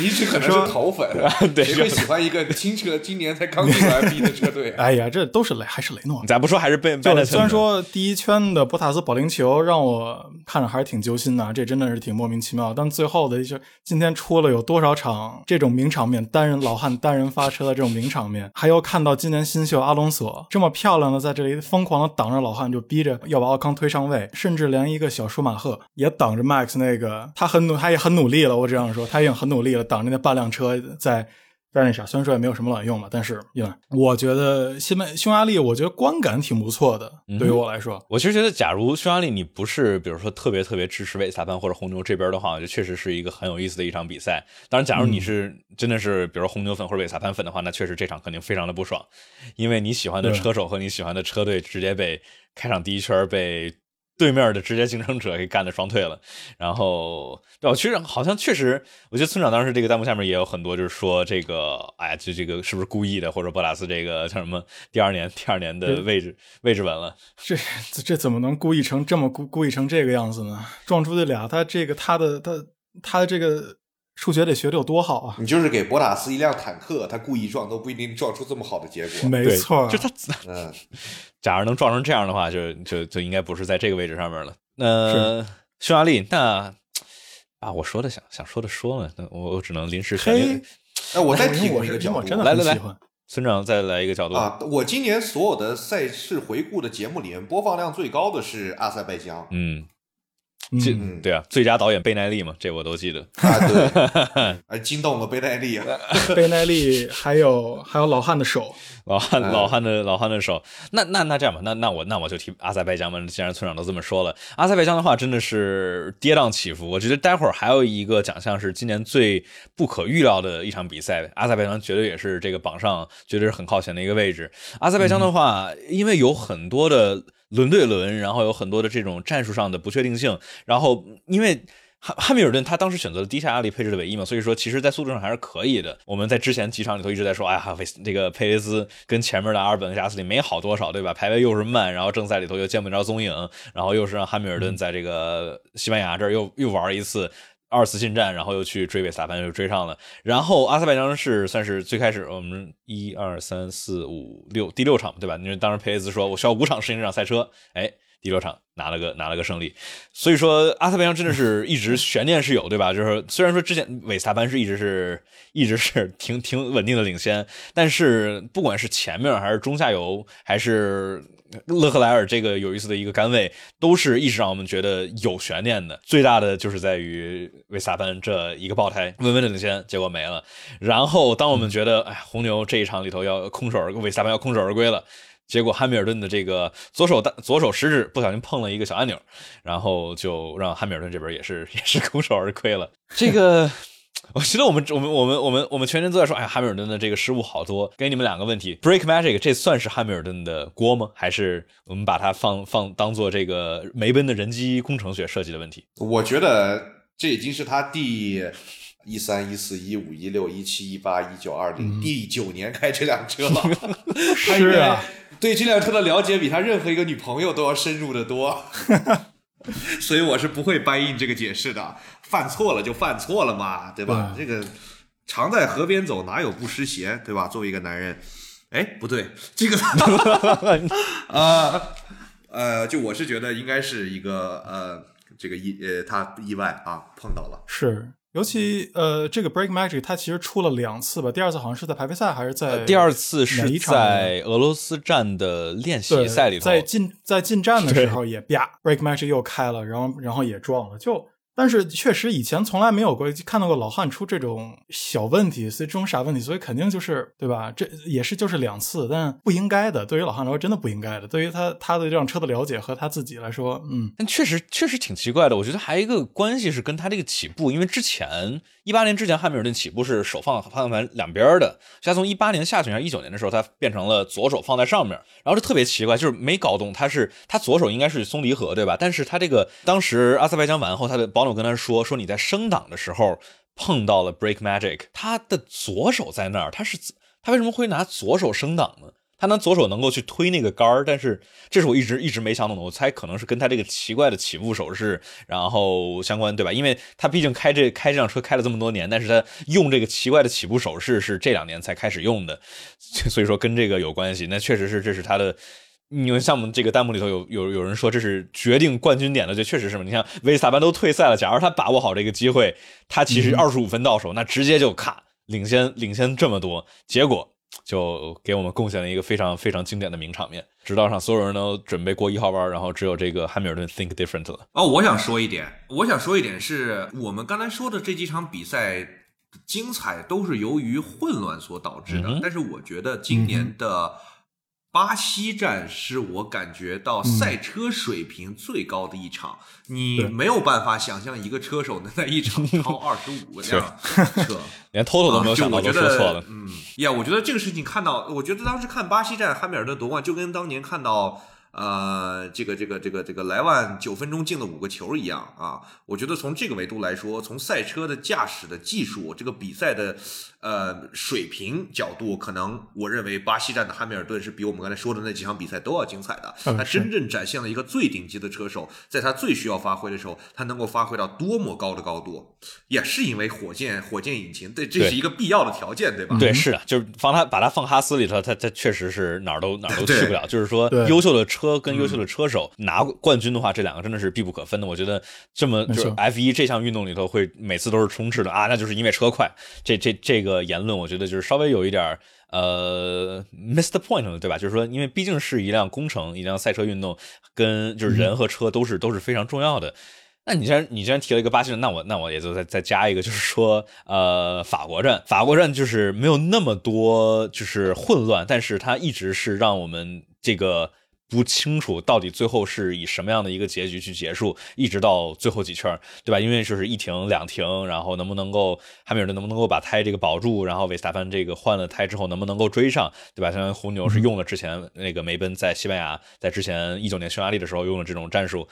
C: 你只可能是头粉，对谁会喜欢一个新车今年才刚进完 B 的车队？
B: 哎呀，这都是雷，还是雷诺？
A: 咱不说，还是被
B: 就虽然说第一圈的博塔斯保龄球让我看着还是挺揪心的，这真的是挺莫名其妙。但最后的一些，今天出了有多少场这种名场面，单人老汉单人发车的这种名场面，还有看到今年新秀阿隆索这么漂亮的在这里疯狂的挡着老汉，就逼着要把奥康推上位，甚至连一个小舒马赫也挡着 Max 那个，他很努，他也很努力了。我只想说，他已经很努力了，挡着那半辆车在在那啥。虽然说也没有什么卵用吧，但是因为我觉得现在匈牙利，我觉得观感挺不错的。对于我来说，
A: 我其实觉得，假如匈牙利你不是比如说特别特别支持维斯塔潘或者红牛这边的话，我觉得确实是一个很有意思的一场比赛。当然，假如你是真的是比如说红牛粉或者维斯塔潘粉的话，那确实这场肯定非常的不爽，因为你喜欢的车手和你喜欢的车队直接被开场第一圈被。对面的直接竞争者给干的双退了，然后对，其实好像确实，我觉得村长当时这个弹幕下面也有很多，就是说这个，哎呀，就这个是不是故意的，或者博拉斯这个叫什么第二年第二年的位置位置稳了，
B: 这这怎么能故意成这么故故意成这个样子呢？撞出去俩，他这个他的他他的这个数学得学的有多好啊？
C: 你就是给博塔斯一辆坦克，他故意撞都不一定撞出这么好的结果。
B: 没错，
A: 就他嗯。假如能撞成这样的话，就就就应该不是在这个位置上面了。那匈牙利，那啊，我说的想想说的说了，那我我只能临时选定。
C: 哎，我再提我一个角度，
A: 来来来，村长再来一个角度
C: 啊！我今年所有的赛事回顾的节目里面，播放量最高的是阿塞拜疆。
A: 嗯。嗯，对啊，最佳导演贝奈利嘛，这我都记得
C: 啊。对，哎，惊动了贝奈利啊！
B: 贝奈利还有还有老汉的手，
A: 老汉老汉的老汉的手。那那那这样吧，那那我那我就提阿塞拜疆吧。既然村长都这么说了，阿塞拜疆的话真的是跌宕起伏。我觉得待会儿还有一个奖项是今年最不可预料的一场比赛，阿塞拜疆绝对也是这个榜上绝对是很靠前的一个位置。阿塞拜疆的话，因为有很多的。轮对轮，然后有很多的这种战术上的不确定性，然后因为。汉汉密尔顿他当时选择了低下压力配置的尾翼嘛，所以说其实，在速度上还是可以的。我们在之前几场里头一直在说，哎呀，维这个佩雷斯跟前面的阿尔本和加斯里没好多少，对吧？排位又是慢，然后正赛里头又见不着踪影，然后又是让汉密尔顿在这个西班牙这儿又又玩一次二次进站，然后又去追维斯塔潘，又追上了。然后阿塞拜疆是算是最开始我们一二三四五六第六场对吧？因为当时佩雷斯说我需要五场适应这场赛车，哎。第六场拿了个拿了个胜利，所以说阿塞拜疆真的是一直悬念是有，对吧？就是虽然说之前韦斯塔潘是一直是一直是挺挺稳定的领先，但是不管是前面还是中下游，还是勒克莱尔这个有意思的一个杆位，都是一直让我们觉得有悬念的。最大的就是在于韦斯塔潘这一个爆胎稳稳的领先，结果没了。然后当我们觉得哎红牛这一场里头要空手而韦斯塔潘要空手而归了。结果汉密尔顿的这个左手大左手食指不小心碰了一个小按钮，然后就让汉密尔顿这边也是也是空手而归了。这个我觉得我们我们我们我们我们全程都在说，哎，汉密尔顿的这个失误好多。给你们两个问题，Break Magic 这算是汉密尔顿的锅吗？还是我们把它放放当做这个梅奔的人机工程学设计的问题？
C: 我觉得这已经是他第一三一四一五一六一七一八一九二零第九年开这辆车了。
B: 是啊。
C: 对这辆车的了解比他任何一个女朋友都要深入的多，所以我是不会掰硬这个解释的。犯错了就犯错了嘛，对吧？这个常在河边走，哪有不湿鞋，对吧？作为一个男人，哎，不对，这个 啊呃，就我是觉得应该是一个呃，这个意呃，他意外啊碰到了
B: 是。尤其呃，这个 Break Magic 它其实出了两次吧，第二次好像是在排位赛还是在
A: 第二次是在俄罗斯站的练习赛里头，
B: 在进在进站的时候也啪 Break Magic 又开了，然后然后也撞了，就。但是确实以前从来没有过看到过老汉出这种小问题，所以这种傻问题，所以肯定就是对吧？这也是就是两次，但不应该的。对于老汉来说，真的不应该的。对于他他对这辆车的了解和他自己来说，嗯，
A: 但确实确实挺奇怪的。我觉得还有一个关系是跟他这个起步，因为之前一八年之前汉密尔顿起步是手放方向盘两边的，他从一八年下旬还是一九年的时候，他变成了左手放在上面，然后就特别奇怪，就是没搞懂他是他左手应该是松离合对吧？但是他这个当时阿塞拜疆完后，他的保我跟他说说你在升档的时候碰到了 Break Magic，他的左手在那儿，他是他为什么会拿左手升档呢？他能左手能够去推那个杆儿，但是这是我一直一直没想懂的。我猜可能是跟他这个奇怪的起步手势然后相关，对吧？因为他毕竟开这开这辆车开了这么多年，但是他用这个奇怪的起步手势是这两年才开始用的，所以说跟这个有关系。那确实是这是他的。你们像我们这个弹幕里头有有有人说这是决定冠军点的，这确实是嘛？你像维斯塔潘都退赛了，假如他把握好这个机会，他其实二十五分到手，那直接就卡领先领先这么多，结果就给我们贡献了一个非常非常经典的名场面。直道上所有人都准备过一号弯，然后只有这个汉密尔顿 think different 了。
C: 哦，我想说一点，我想说一点是我们刚才说的这几场比赛精彩都是由于混乱所导致的，但是我觉得今年的。巴西站是我感觉到赛车水平最高的一场，你没有办法想象一个车手能在一场超 二十五辆车，
A: 连 Toto 都没有想到，都说错了。
C: 嗯，呀，我觉得这个事情看到，我觉得当时看巴西站汉密尔顿夺冠，就跟当年看到。呃，这个这个这个这个莱万九分钟进了五个球一样啊！我觉得从这个维度来说，从赛车的驾驶的技术，这个比赛的呃水平角度，可能我认为巴西站的汉密尔顿是比我们刚才说的那几场比赛都要精彩的。他真正展现了一个最顶级的车手，在他最需要发挥的时候，他能够发挥到多么高的高度，也是因为火箭火箭引擎，对，这是一个必要的条件，对吧？
A: 对，是啊，就是放他把他放哈斯里头，他他确实是哪儿都哪儿都 去不了。就是说，优秀的车。车跟优秀的车手拿冠军的话，这两个真的是必不可分的。我觉得这么就是 F 一这项运动里头会每次都是充斥的啊，那就是因为车快。这这这个言论，我觉得就是稍微有一点呃 miss the point 了，对吧？就是说，因为毕竟是一辆工程，一辆赛车运动，跟就是人和车都是都是非常重要的。那你既然你既然提了一个巴西人，那我那我也就再再加一个，就是说呃法国站，法国站就是没有那么多就是混乱，但是它一直是让我们这个。不清楚到底最后是以什么样的一个结局去结束，一直到最后几圈，对吧？因为就是一停两停，然后能不能够汉密尔顿能不能够把胎这个保住，然后维斯塔潘这个换了胎之后能不能够追上，对吧？像红牛是用了之前那个梅奔在西班牙，在之前一九年匈牙利的时候用了这种战术，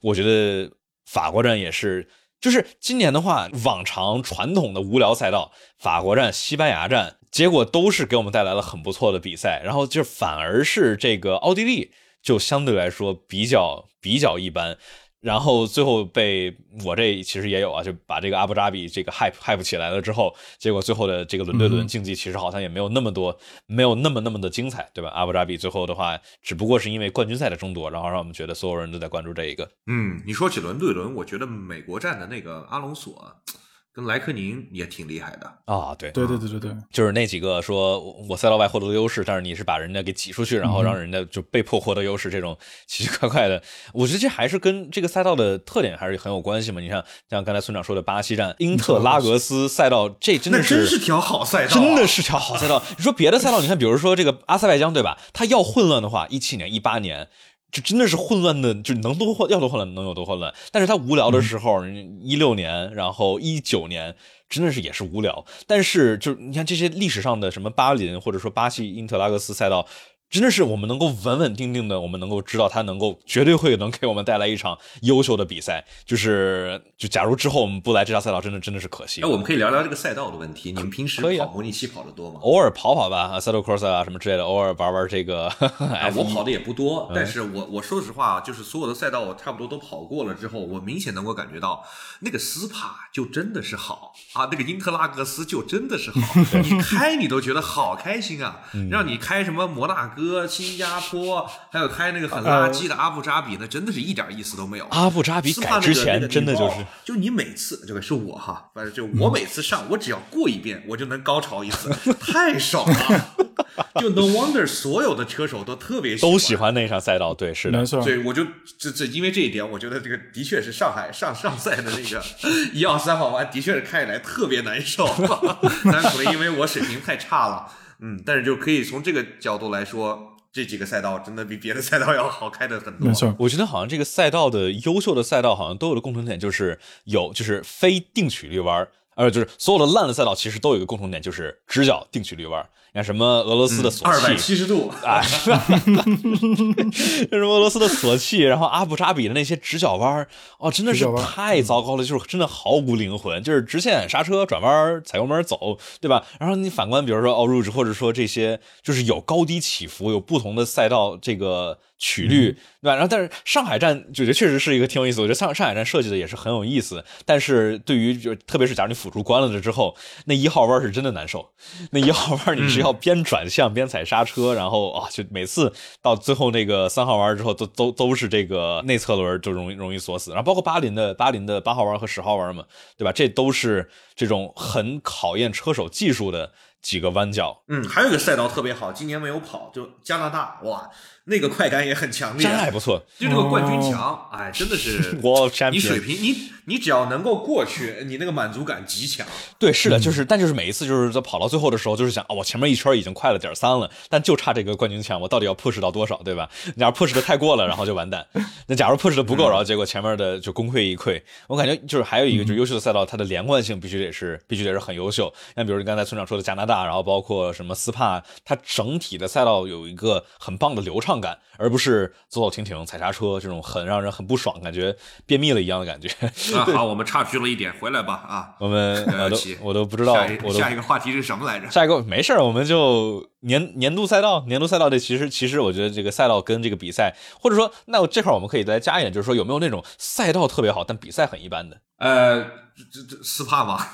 A: 我觉得法国站也是。就是今年的话，往常传统的无聊赛道，法国站、西班牙站，结果都是给我们带来了很不错的比赛，然后就反而是这个奥地利就相对来说比较比较一般。然后最后被我这其实也有啊，就把这个阿布扎比这个 hype hype 起来了之后，结果最后的这个轮对轮竞技其实好像也没有那么多，没有那么那么的精彩，对吧？阿布扎比最后的话，只不过是因为冠军赛的争夺，然后让我们觉得所有人都在关注这一个。
C: 嗯，你说起轮对轮，我觉得美国站的那个阿隆索。跟莱克宁也挺厉害的
A: 啊，对
B: 对对对对对，
A: 就是那几个说我赛道外获得优势，但是你是把人家给挤出去，然后让人家就被迫获得优势，这种奇奇怪怪的，我觉得这还是跟这个赛道的特点还是很有关系嘛。你像，像刚才村长说的巴西站、英特拉格斯赛道，这真的
C: 是条好赛道，
A: 真的是条好赛道。你说别的赛道，你看，比如说这个阿塞拜疆，对吧？他要混乱的话，一七年、一八年。这真的是混乱的，就能多混要多混乱能有多混乱。但是他无聊的时候，一六年，然后一九年，真的是也是无聊。但是就你看这些历史上的什么巴林，或者说巴西因特拉格斯赛道。真的是我们能够稳稳定定的，我们能够知道他能够绝对会能给我们带来一场优秀的比赛。就是就假如之后我们不来这条赛道，真的真的是可惜。
C: 那我们可以聊聊这个赛道的问题。你们平时跑模拟器跑的多吗？
A: 偶尔跑跑吧，啊，赛道 cross 啊什么之类的，偶尔玩玩这个。
C: 我跑的也不多，但是我我说实话，就是所有的赛道我差不多都跑过了之后，我明显能够感觉到那个斯帕就真的是好啊，那个英特拉格斯就真的是好，你开你都觉得好开心啊，让你开什么摩纳哥。哥，新加坡还有开那个很垃圾的阿布扎比，那真的是一点意思都没有。
A: 阿布扎比改之前真的就是，
C: 就你每次这个是我哈，反正就我每次上，我只要过一遍，我就能高潮一次，太爽了。就 No Wonder 所有的车手都特别
A: 都喜欢那场赛道，对，是的，
B: 没错。
C: 对，我就这这因为这一点，我觉得这个的确是上海上上赛的那个一二三号弯，的确是开起来特别难受。但可能因为我水平太差了。嗯，但是就可以从这个角度来说，这几个赛道真的比别的赛道要好开的很多。
B: 没错，
A: 我觉得好像这个赛道的优秀的赛道好像都有的共同点，就是有就是非定曲率弯，呃，就是所有的烂的赛道其实都有一个共同点，就是直角定曲率弯。你看什么俄罗斯的索契，
C: 二百七十度
A: 啊，什么俄罗斯的索契，然后阿布扎比的那些直角弯哦，真的是太糟糕了，就是真的毫无灵魂，就是直线刹车转弯踩油门走，对吧？然后你反观，比如说奥入 e 或者说这些，就是有高低起伏，有不同的赛道这个曲率，对吧？然后但是上海站，我觉得确实是一个挺有意思，我觉得上上海站设计的也是很有意思，但是对于就特别是假如你辅助关了的之后，那一号弯是真的难受，那一号弯你是。要边转向边踩刹车，然后啊，就每次到最后那个三号弯之后，都都都是这个内侧轮就容易容易锁死，然后包括巴林的巴林的八号弯和十号弯嘛，对吧？这都是这种很考验车手技术的几个弯角。
C: 嗯，还有一个赛道特别好，今年没有跑，就加拿大，哇。那个快感也很强烈，
A: 真还不错。
C: 就这个冠军墙，哎，真的是 你水平，你你只要能够过去，你那个满足感极强。
A: 对，是的，就是，但就是每一次就是在跑到最后的时候，就是想，哦，我前面一圈已经快了点三了，但就差这个冠军墙，我到底要 push 到多少，对吧？假如 push 的太过了，然后就完蛋。那假如 push 的不够，然后结果前面的就功亏一篑。我感觉就是还有一个，就是优秀的赛道，它的连贯性必须得是，必须得是很优秀。像比如你刚才村长说的加拿大，然后包括什么斯帕，它整体的赛道有一个很棒的流畅感。而不是走走停停、踩刹车这种很让人很不爽，感觉便秘了一样的感觉。
C: 啊，好，我们岔去了一点，回来吧。啊，
A: 我们我 都我都不知道，我
C: 下一个话题是什么来着？
A: 下一个没事我们就年年度赛道，年度赛道这其实其实我觉得这个赛道跟这个比赛，或者说那这块我们可以再加一点，就是说有没有那种赛道特别好但比赛很一般的？
C: 呃。这这斯帕吗？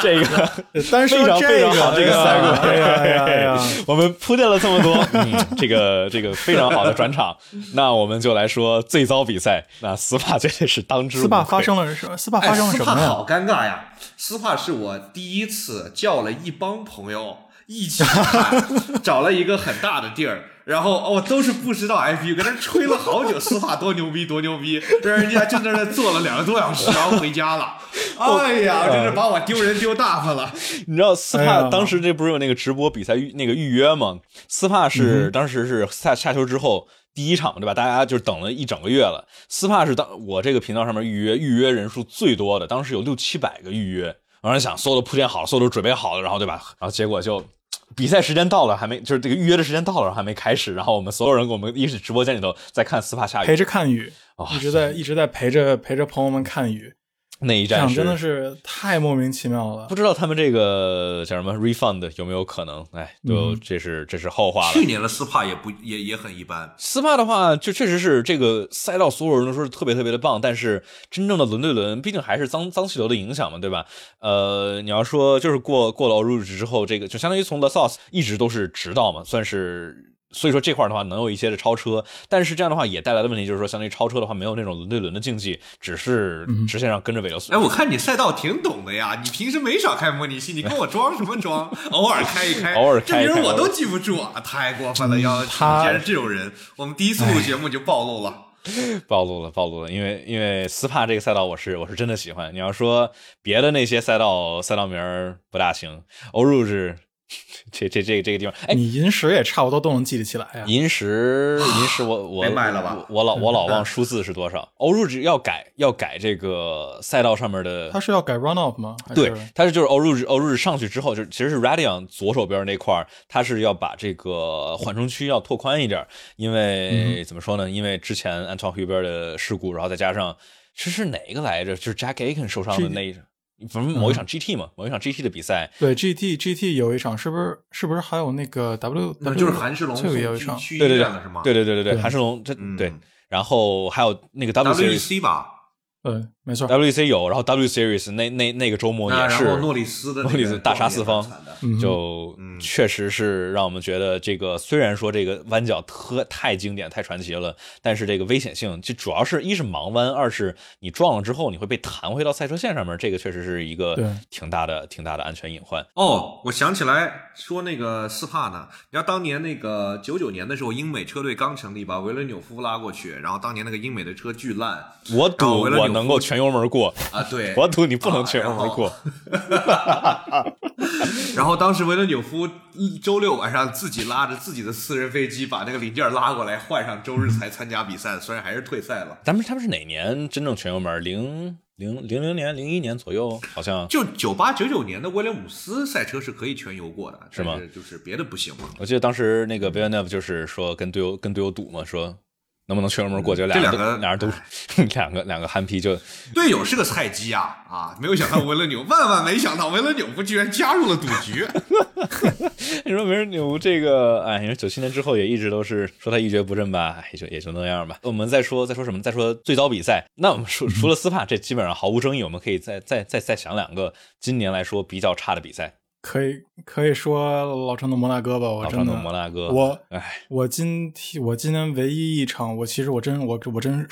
A: 这个
B: 单
A: 说这个
B: 这个
A: 赛
B: 果，哎呀哎呀！
A: 我们铺垫了这么多，这个这个非常好的转场，那我们就来说最糟比赛。那斯帕绝对是当之无愧。
B: 斯帕发生了什么？斯帕发生了什么呀？
C: 好尴尬呀！斯帕是我第一次叫了一帮朋友。一起看，找了一个很大的地儿，然后哦都是不知道 IP，搁那吹了好久，斯帕多牛逼多牛逼，让 人家就在那坐了两个多小时，然后回家了。哎呀，真是把我丢人丢大发了。
A: 你知道斯帕当时这不是有那个直播比赛预那个预约吗？斯帕
B: 嗯
A: 是当时是下下球之后第一场对吧？大家就是等了一整个月了。斯帕是当我这个频道上面预约预约人数最多的，当时有六七百个预约。然后想所有的铺垫好了，所有都准备好了，然后对吧？然后结果就比赛时间到了，还没就是这个预约的时间到了，还没开始。然后我们所有人跟我们一直直播间里头在看斯帕下雨
B: 陪，着看雨，
A: 哦
B: 一直在一直在陪着陪着朋友们看雨，
A: 那一站
B: 这样真的是太莫名其妙了
A: 不。知道他们这个叫什么 refund 有没有可能？哎，都
B: 嗯
A: 这是这是后话了。
C: 去年的斯帕也不也也很一般，
A: 斯帕的话，就确实是这个赛道，所有人都说是特别特别的棒，但是真正的轮对轮，毕竟还是脏脏气流的影响嘛，对吧？呃，你要说就是过过了 o r u g e 之后，这个就相当于从 The Sauce 一直都是直道嘛，算是。所以说这块的话能有一些的超车，但是这样的话也带来的问题就是说，相当于超车的话没有那种轮对轮的竞技，只是直线上跟着尾流速。
C: 哎，我看你赛道挺懂的呀，你平时没少开模拟器，你跟我装什么装？偶尔开一开，
A: 偶尔开一开
C: 这名儿我都记不住啊，太过分了！要
B: 他
C: 既然是这种人，我们第一次录节目就暴露了。
A: 暴露了，暴露了，因为因为斯帕这个赛道我是我是真的喜欢。你要说别的那些赛道赛道名儿不大行，欧入是 这这这这个地方，哎，
B: 你银石也差不多都能记得起来呀。
A: 银石银石我我
C: 没卖了吧
A: 我我老我老忘数字是多少。欧入只要改要改这个赛道上面的
B: 他是要改 run off 吗？
A: 对，它是就是欧入欧入上去之后，就是其实是 Radion 左手边那块儿，它是要把这个缓冲区要拓宽一点，因为、怎么说呢？因为之前 Anton Hubert 的事故，然后再加上这是哪个来着？就是 Jack Aiken 受伤的那一场，反正某一场 GT 嘛，某一场 GT 的比赛，
B: 对 GT GT 有一场，是不是是不是还有那个 W？
C: 那么就是韩世龙
B: 这个也有一场。
A: 对对对？对对对对对，韩世龙这、
C: 嗯
A: 对，然后还有那个 W。
C: ，WEC 吧，
B: 对，没错。
A: WC 有，然后 W Series 那那那个周末也是
C: 然后诺里斯的
A: 诺里斯大杀四方就
C: 嗯
A: 确实是让我们觉得这个虽然说这个弯角特太经典太传奇了，但是这个危险性就主要是一是盲弯，二是你撞了之后你会被弹回到赛车线上面，这个确实是一个挺大的挺大的安全隐患。
C: 哦，我想起来说那个斯帕呢，你知道当年那个九九年的时候，英美车队刚成立，把维伦纽夫拉过去，然后当年那个英美的车巨烂
A: 我赌我能够全油门过，
C: 啊，对，
A: 我赌你不能
C: 啊
A: 全油门过。
C: 然后 当时维伦纽夫周六晚上自己拉着自己的私人飞机把那个零件拉过来换上，周日才参加比赛，虽然还是退赛了。
A: 咱们他们是哪年真正全油门？零零零零年、零一年左右，好像
C: 就九八九九年的威廉姆斯赛车是可以全油过的，
A: 是吗
C: 是就是别的不行嘛。
A: 我记得当时那个 v i l l e n e v 就是说跟队友跟队友赌嘛，说能不能全油门过，就俩
C: 两个
A: 俩人都 两个两个憨批就
C: 队友是个菜鸡啊啊！没有想到维勒纽，万万没想到维勒纽夫居然加入了赌局。
A: 你说维勒纽这个，哎，你说九七年之后也一直都是说他一蹶不振吧，哎也就也就那样吧。我们再说再说什么？再说最早比赛，那我们除除了斯帕，这基本上毫无争议。我们可以再再再再想两个今年来说比较差的比赛。
B: 可以可以说老陈的摩纳哥吧，我真的
A: 摩纳哥，
B: 我
A: 哎
B: 我今天我今天唯一一场，我其实我真我我真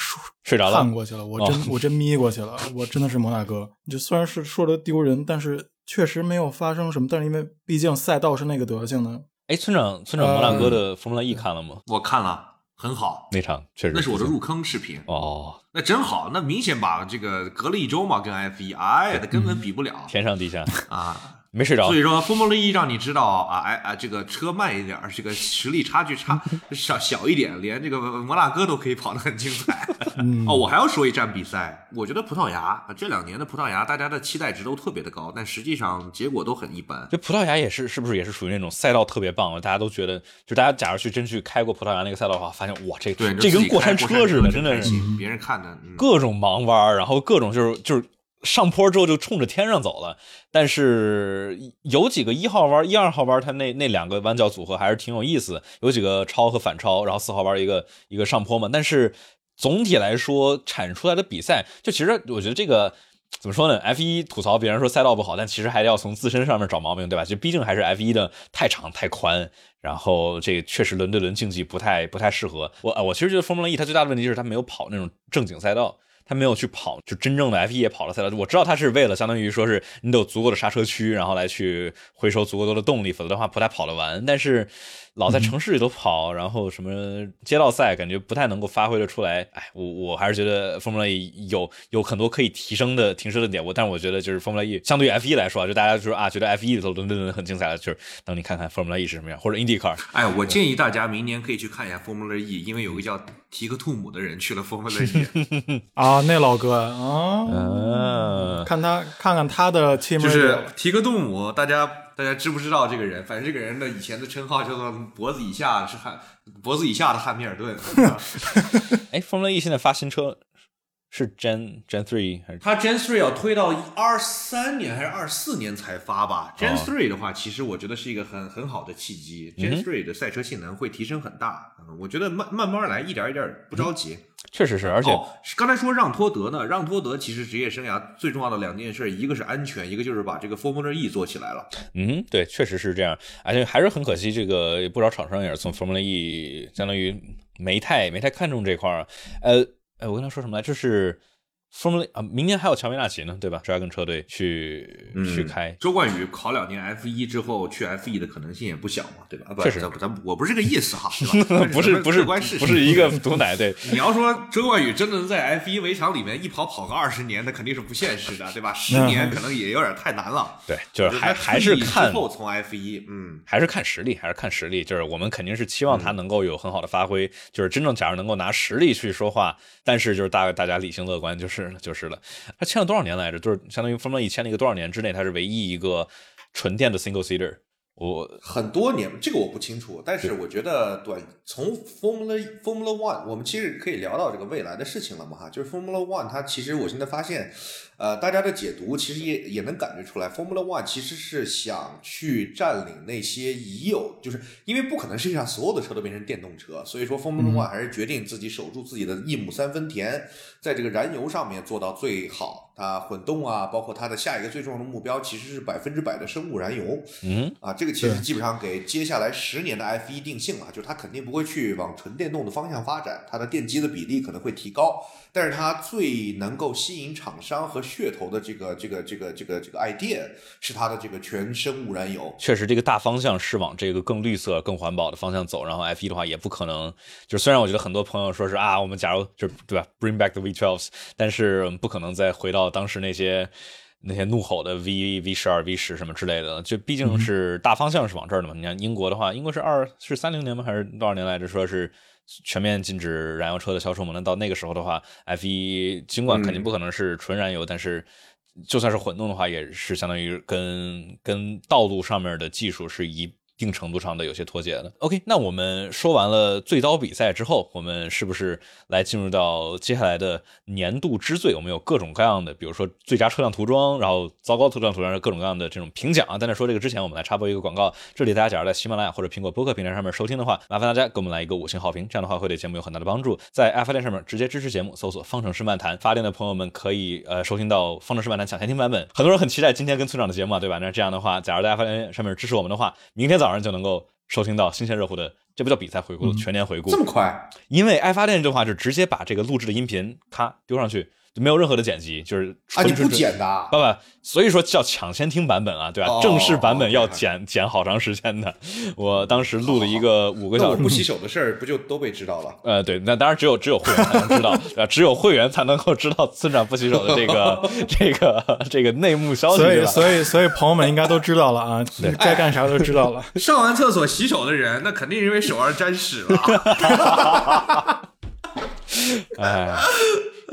A: 睡着了
B: 看过去了，我真、
A: 哦
B: 我真眯过去了，我真的是摩纳哥。就虽然是说的丢人，但是确实没有发生什么。但是因为毕竟赛道是那个德行的，
A: 哎，村长村长摩纳哥的 Formula E 看了吗？
C: 我看了，很好，
A: 那场确实
C: 那是我的入坑视频。
A: 哦，
C: 那真好，那明显把这个隔了一周嘛，跟 F 一，哎呀，那根本比不了
A: 天上地下
C: 啊。
A: 没睡着
C: 所以说，风梦一让你知道啊，哎啊，这个车慢一点儿，这个实力差距差 小小一点，连这个摩纳哥都可以跑得很精彩。哦，我还要说一站比赛，我觉得葡萄牙这两年的葡萄牙，大家的期待值都特别的高，但实际上结果都很一般。
A: 这葡萄牙也是，是不是也是属于那种赛道特别棒的？大家都觉得，就大家假如去真去开过葡萄牙那个赛道的话，发现哇，这
C: 对，
A: 这跟过山车似的，真的是
C: 别人看的，嗯
A: 各种盲弯儿，然后各种就是就是上坡之后就冲着天上走了。但是有几个一号弯、一二号弯，它那那两个弯角组合还是挺有意思，有几个超和反超，然后四号弯一个一个上坡嘛。但是总体来说，产出来的比赛，就其实我觉得这个。怎么说呢？F 一吐槽别人说赛道不好，但其实还要从自身上面找毛病，对吧？就毕竟还是 F 一的太长太宽，然后这个确实轮对轮竞技不太不太适合我。我其实觉得 Formula E 它最大的问题就是它没有跑那种正经赛道，他没有去跑就真正的 F 一也跑了赛道。我知道他是为了相当于说是你得有足够的刹车区，然后来去回收足够多的动力，否则的话不太跑得完。但是。老在城市里头跑，然后什么街道赛，感觉不太能够发挥的出来。哎，我我还是觉得 Formula E 有有很多可以提升的、提升的点。我，但是我觉得就是 Formula E 相对于 F 一来说啊，就大家就是啊，觉得 F 一里头伦敦很精彩的，就是等你看看 Formula E 是什么样，或者 IndyCar。
C: 哎，我建议大家明年可以去看一下 Formula E，因为有个叫提克兔姆的人去了 Formula E。
B: 啊，那老哥啊，嗯看他看看他的 team，
C: 就是提克兔姆，大家。大家知不知道这个人？反正这个人的以前的称号叫做“脖子以下是汉，脖子以下的汉密尔顿”。
A: 哎风乐毅现在发新车是 Gen Gen Three 还是？
C: 它 Gen Three 要推到二三年还是二四年才发吧？Gen Three 的话，其实我觉得是一个很很好的契机。Gen Three 的赛车性能会提升很大。我觉得慢慢慢来，一点一点，不着急。
A: 确实是，而且
C: 刚才说让托德呢，让托德其实职业生涯最重要的两件事，一个是安全，一个就是把这个 Formula E 做起来了。
A: 嗯，对，确实是这样，而且还是很可惜，这个不少厂商也是从 Formula E 相当于没太没太看重这块儿。呃，哎，我跟他说什么来？就是。Formula 啊，明年还有乔维纳奇呢，对吧？Dragon 车队去去开。
C: 周冠宇考两年 F 一之后去 F 一的可能性也不小嘛，对吧？
A: 确实，
C: 咱我不是这个意思哈，不
A: 是不是
C: 关事
A: 不是一个毒奶对。
C: 你要说周冠宇真的能在 F 一围场里面一跑跑个二十年，那肯定是不现实的，对吧？十年可能也有点太难了。
A: 对，就是还还是看
C: 后从 F 一，嗯，
A: 还是看实力，还是看实力。就是我们肯定是期望他能够有很好的发挥，就是真正假如能够拿实力去说话，但是就是大大家理性乐观就是就是了。他签了多少年来着？就是相当于封了一签了一个多少年之内，他是唯一一个纯电的 single seater。我
C: 很多年，这个我不清楚，但是我觉得短从 Formula Formula One，我们其实可以聊到这个未来的事情了嘛哈。就是 Formula One，它其实我现在发现，呃，大家的解读其实也也能感觉出来，Formula One 其实是想去占领那些已有，就是因为不可能世界上所有的车都变成电动车，所以说 Formula One 还是决定自己守住自己的一亩三分田，在这个燃油上面做到最好。它混动啊，包括它的下一个最重要的目标，其实是百分之百的生物燃油。
A: 嗯，
C: 啊，这个其实基本上给接下来十年的 F 一定性了，就是它肯定不会去往纯电动的方向发展，它的电机的比例可能会提高。但是它最能够吸引厂商和噱头的这个这个这个这个这个 idea 是它的这个全生物燃油。
A: 确实，这个大方向是往这个更绿色、更环保的方向走。然后 F 一的话也不可能，就虽然我觉得很多朋友说是啊，我们假如就对吧，bring back the V12s，但是不可能再回到当时那些那些怒吼的 V V 十二、V 十什么之类的。就毕竟是大方向是往这儿的嘛。你看英国的话，英国是二是三零年吗？还是多少年来着？说是。全面禁止燃油车的销售嘛？那到那个时候的话，F 一尽管肯定不可能是纯燃油，但是就算是混动的话，也是相当于跟跟道路上面的技术是一。一定程度上的有些脱节了。OK，那我们说完了最刀比赛之后，我们是不是来进入到接下来的年度之最？我们有各种各样的，比如说最佳车辆涂装，然后糟糕车辆涂装，各种各样的这种评奖啊。在那说这个之前，我们来插播一个广告。这里大家假如在喜马拉雅或者苹果播客平台上面收听的话，麻烦大家给我们来一个五星好评，这样的话会对节目有很大的帮助。在爱发电上面直接支持节目，搜索“方程式漫谈”，发电的朋友们可以呃收听到方程式漫谈抢先听版本。很多人很期待今天跟村长的节目啊，对吧？那这样的话，假如大家发电上面支持我们的话，明天早。早上就能够收听到新鲜热乎的，这不叫比赛回顾，全年回顾
C: 这么快？
A: 因为爱发电这话，就直接把这个录制的音频咔丢上去。没有任何的剪辑，就是啊，
C: 你不剪的，
A: 爸爸，所以说叫抢先听版本啊，对吧？正式版本要剪剪好长时间的。我当时录了一个五个小时，
C: 不洗手的事儿不就都被知道了？
A: 呃，对，那当然只有只有会员才能知道，啊，只有会员才能够知道村长不洗手的这个 这个这个内幕消息。
B: 所以所以所以朋友们应该都知道了啊，该干啥都知道了。
C: 上完厕所洗手的人，那肯定因为手上沾屎了。
A: 哎。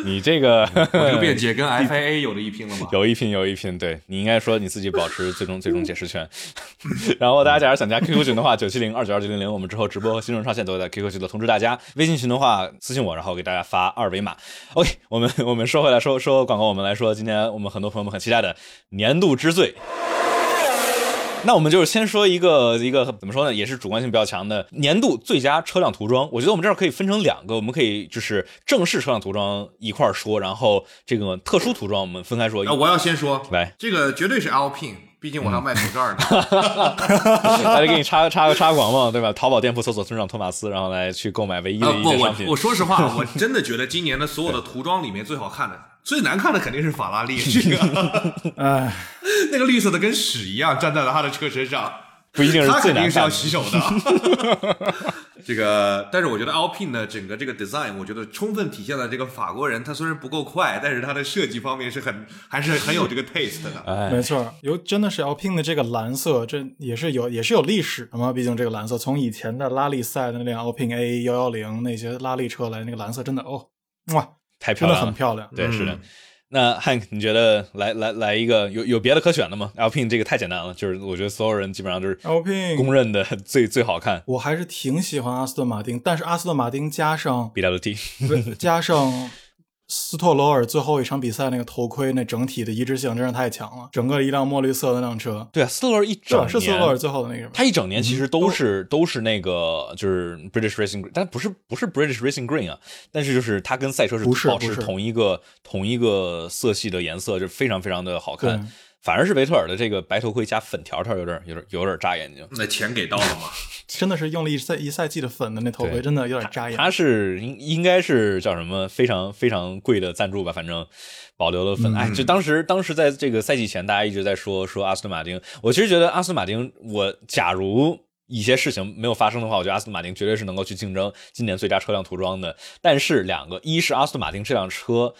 A: 你这个
C: 这个辩解跟 FIA 有的一拼了吗？
A: 有一拼，有一拼。对你应该说你自己保持最终最终解释权。然后大家假如想加 QQ 群的话，九七零二九二九零零，我们之后直播和新闻上线都会在 QQ 群的通知大家。微信群的话，私信我，然后给大家发二维码。OK，我们我们说回来说说广告，我们来说今天我们很多朋友们很期待的年度之最。那我们就是先说一个一个怎么说呢，也是主观性比较强的年度最佳车辆涂装。我觉得我们这儿可以分成两个，我们可以就是正式车辆涂装一块儿说，然后这个特殊涂装我们分开说。
C: 啊，我要先说，
A: 来，
C: 这个绝对是 Alpine，毕竟我还要卖口罩呢。
A: 来给你插插个插个广告，对吧？淘宝店铺搜索村长托马斯，然后来去购买唯一的一件商品。
C: 我说实话，我真的觉得今年的所有的涂装里面最好看的，最难看的肯定是法拉利，这个
B: 哎，
C: 那个绿色的跟屎一样站在了他的车身上。
A: 不一定是
C: 他
A: 最难
C: 肯定是要
A: 看的。
C: 洗手的。这个，但是我觉得 Alpine 的整个这个 design，我觉得充分体现了这个法国人，他虽然不够快，但是他的设计方面是很还是很有这个 taste 的。
A: 哎，
B: 没错，有真的是 Alpine 的这个蓝色，这也是有也是有历史的嘛。毕竟这个蓝色从以前的拉力赛的那辆 Alpine A 幺幺零那些拉力车来，那个蓝色真的哦，哇，
A: 太漂亮了，
B: 很漂亮。
A: 对，是的
C: 嗯。
A: 那 Hank，你觉得来来来一个有有别的可选的吗？Alpine 这个太简单了，就是我觉得所有人基本上就是
B: Alpine
A: 公认的最最好看
B: 我还是挺喜欢阿斯顿马丁，但是阿斯顿马丁加上
A: BWT。
B: 不加上斯托罗尔最后一场比赛那个头盔，那整体的一致性真是太强了。整个一辆墨绿色的那辆车，
A: 对啊，斯托罗尔一整
B: 吧？是斯托罗尔，最后的那个吗？
A: 他一整年其实都是都是那个就是 British Racing Green，但不是不是 British Racing Green 啊，但是就是他跟赛车是保持同一个同一个色系的颜色，就非常非常的好看
B: 对。
A: 反而是维特尔的这个白头盔加粉条条有点有点有点扎眼睛。
C: 那钱给到了吗？
B: 真的是用了一赛一赛季的粉的那头盔，真的有点扎眼。
A: 他是应应该是叫什么非常非常贵的赞助吧，反正保留了粉。哎，就当时当时在这个赛季前，大家一直在说说阿斯顿马丁，我其实觉得阿斯顿马丁，我假如。一些事情没有发生的话，我觉得阿斯顿马丁绝对是能够去竞争今年最佳车辆涂装的。但是两个，一是阿斯顿马丁这辆车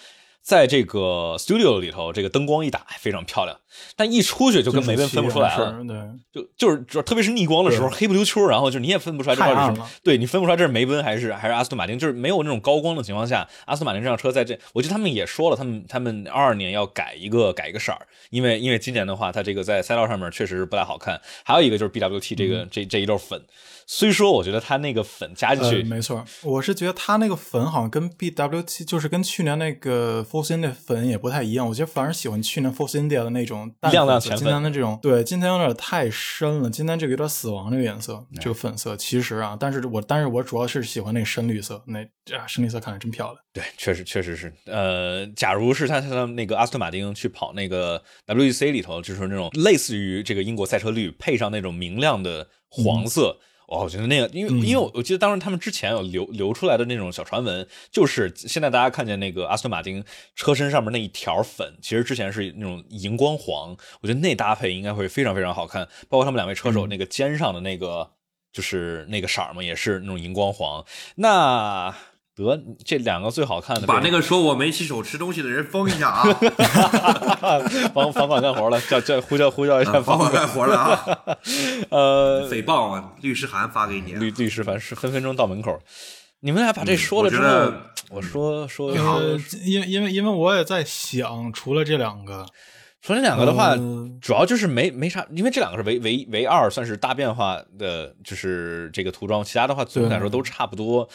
A: 在这个 studio 里头，这个灯光一打哎非常漂亮，但一出去就跟梅奔分不出来了。
B: 对，
A: 就就是主要特别是逆光的时候，黑不溜秋，然后就你也分不出来这到底是
B: 什么
A: 对你分不出来这是梅奔还是还是阿斯顿马丁，就是没有那种高光的情况下，阿斯顿马丁这辆车在这，我记得他们也说了，他们他们二二年要改一个改一个色儿，因为因为今年的话，它这个在赛道上面确实是不太好看，还有一个就是 BWT 这
B: 嗯。
A: 个、这这一溜粉，虽说我觉得它那个粉加进
B: 呃，
A: 去，
B: 没错，我是觉得它那个粉好像跟 BWT 就是跟去年那个 Force India 粉也不太一样。我觉得反而喜欢去年 Force India 的那种淡
A: 亮亮浅粉
B: 今天的这种对，今天有点太深了。今天这个有点死亡这个颜色，这个粉色其实啊，但是我但是我主要是喜欢那个深绿色，那啊深绿色看着真漂亮。
A: 对，确实确实是，呃，假如是他像那个阿斯顿马丁去跑那个 WEC 里头，就是那种类似于这个英国赛车绿，配上那种明亮的黄色。哦，我觉得那个，因为、
B: 嗯。
A: 因为我我记得当时他们之前有流流出来的那种小传闻，就是现在大家看见那个阿斯顿马丁车身上面那一条粉，其实之前是那种荧光黄，我觉得那搭配应该会非常非常好看，包括他们两位车
B: 嗯。
A: 手那个肩上的那个、就是那个色儿嘛，也是那种荧光黄。那得这两个最好看的，
C: 把那个说我没洗手吃东西的人封一下啊！
A: 房房管干活了，叫叫呼叫呼叫一下房管。
C: 干活了啊！
A: 呃，
C: 诽谤啊，律师函发给你啊。
A: 律律师函是分分钟到门口。你们俩把这说了之后，
C: 我
A: 我说说
B: 因为因为因为我也在想，除了这两个，
A: 说这两个的话，
B: 嗯
A: 主要就是没没啥，因为这两个是唯唯唯二算是大变化的，就是这个涂装，其他的话总体来说都差不多。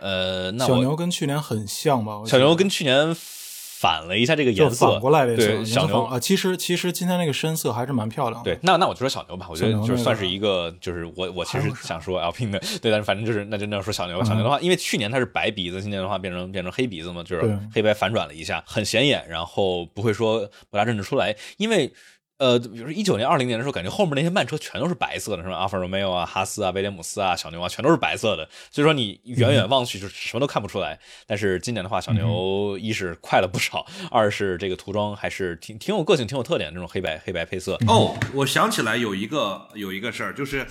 A: 呃，那我
B: 小牛跟去年很像吧？
A: 小牛跟去年反了一下这个颜色，
B: 反过来这
A: 对
B: 色
A: 小牛
B: 啊，其实其实今天那个深色还是蛮漂亮的。
A: 对，那那我就说小牛吧，我觉得就是算是一个，就是我我其实想说 Alpine 的，对，但是反正就是那就那样说小牛吧。
B: 嗯
A: 小牛的话，因为去年它是白鼻子，今年的话变成变成黑鼻子嘛，就是黑白反转了一下，很显眼，然后不会说不大认得出来，因为。呃，比如说一九年、二零年的时候，感觉后面那些慢车全都是白色的，什么阿尔法罗密欧啊、哈斯啊、威廉姆斯啊、小牛啊，全都是白色的，所以说你远远望去就什么都看不出来。但是今年的话，小牛一是快了不少，二是这个涂装还是挺挺有个性、挺有特点，这种黑白黑白配色。
C: 哦，我想起来有一个有一个事儿，就是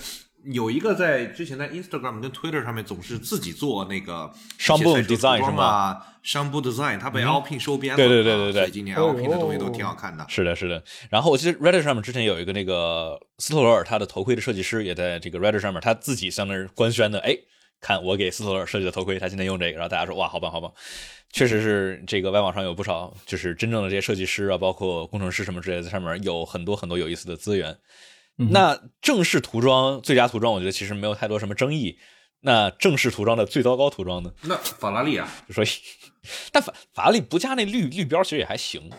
C: 有一个在之前在 Instagram 跟 Twitter 上面总是自己做那个
A: 商部
C: 一些赛车
A: design
C: 涂装啊，商部 design，他被 Alpine 收编了，
A: 对对对对对
C: 啊所以今年 Alpine 的东西都挺好看的。
A: 是的，是的。然后我记得 Reddit 上面之前有一个那个斯托罗尔他的头盔的设计师也在这个 Reddit 上面，他自己上那儿官宣的，哎，看我给斯托罗尔设计的头盔，他今天用这个，然后大家说哇，好棒好棒。确实是这个外网上有不少就是真正的这些设计师啊，包括工程师什么之类的，在上面有很多很多有意思的资源。
B: 嗯
A: 那正式涂装最佳涂装，我觉得其实没有太多什么争议。那正式涂装的最糟糕涂装呢？
C: 那法拉利啊，
A: 就说，但法法拉利不加那绿绿标其实也还行。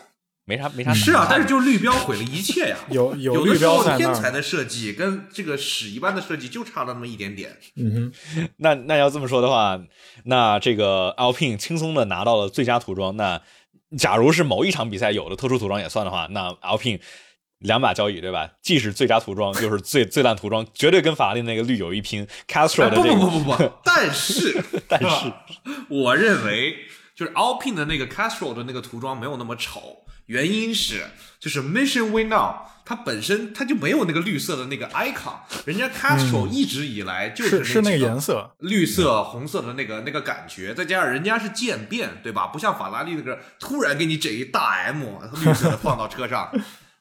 A: 没啥没啥。
C: 是啊，但是就是绿标毁了一切呀。
B: 有有
C: 有的时候
B: 绿标在那儿，
C: 天才的设计跟这个屎一般的设计就差了那么一点点。
B: 嗯哼，
A: 那那要这么说的话，那这个 Alpine 轻松的拿到了最佳涂装。那假如是某一场比赛有的特殊涂装也算的话，那 Alpine 两把交椅，对吧？既是最佳涂装，又是最最烂涂装，绝对跟法拉利那个绿有一拼。Castro
C: 哎不
A: 的这个，
C: 不不不不，但是
A: 但是
C: 我认为就是 Alpine 的那个 Castro 的那个涂装没有那么丑，原因是就是 Mission Win Now 它本身它就没有那个绿色的那个 icon，人家 Castro 一直以来就是
B: 是是那个颜色，
C: 绿色、红色的那个那个感觉，再加上人家是渐变，对吧？不像法拉利那个突然给你整一大 M 绿色的放到车上。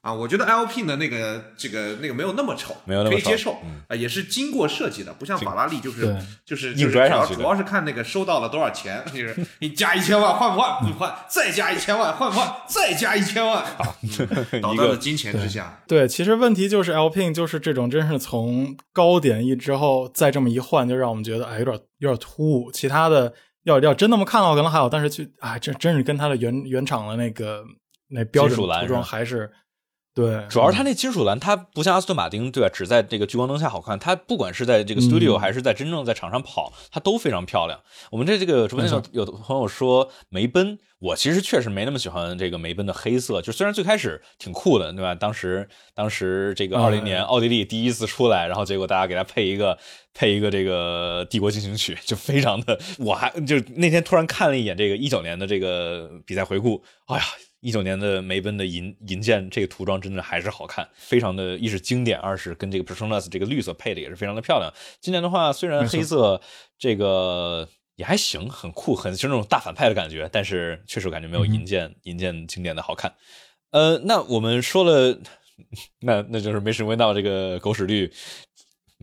C: 啊，我觉得 Alpine 的那个这个那个没有那么丑，
A: 没有那么丑
C: 可以接受
A: 嗯
C: 啊，也是经过设计的，不像法拉利就是
B: 对
C: 就是
A: 硬
C: 就是主要
A: 拽上去的
C: 主要是看那个收到了多少钱，就是你加一千万换不换？不换，再加一千万换不换？再加一千万，嗯 倒
A: 一个
C: 到了金钱之下。
B: 对，其实问题就是 Alpine 就是这种，真是从高点一之后再这么一换，就让我们觉得哎有点有点突兀。其他的要要真那么看的话，可能还好，但是去哎，这真是跟它的原原厂的那个那标准涂装还是对，
A: 主要是它那金属蓝，它不像阿斯顿马丁，对吧？只在这个聚光灯下好看，它不管是在这个 studio
B: 嗯
A: 还是在真正在场上跑，它都非常漂亮。我们这这个直播间有有的朋友说梅奔，我其实确实没那么喜欢这个梅奔的黑色，就虽然最开始挺酷的，对吧？当时当时这个二零
B: 哎
A: 年奥地利第一次出来，然后结果大家给它配一个配一个这个帝国进行曲，就非常的，我还就那天突然看了一眼这个一九年的这个比赛回顾，哎呀。一九年的梅奔的银银剑这个涂装真的还是好看，非常的一是经典，二是跟这个 Personas 这个绿色配的也是非常的漂亮。今年的话，虽然黑色这个也还行，很酷，很就是那种大反派的感觉，但是确实我感觉没有银剑、银剑经典的好看。呃，那我们说了，那那就是没什么到这个狗屎绿。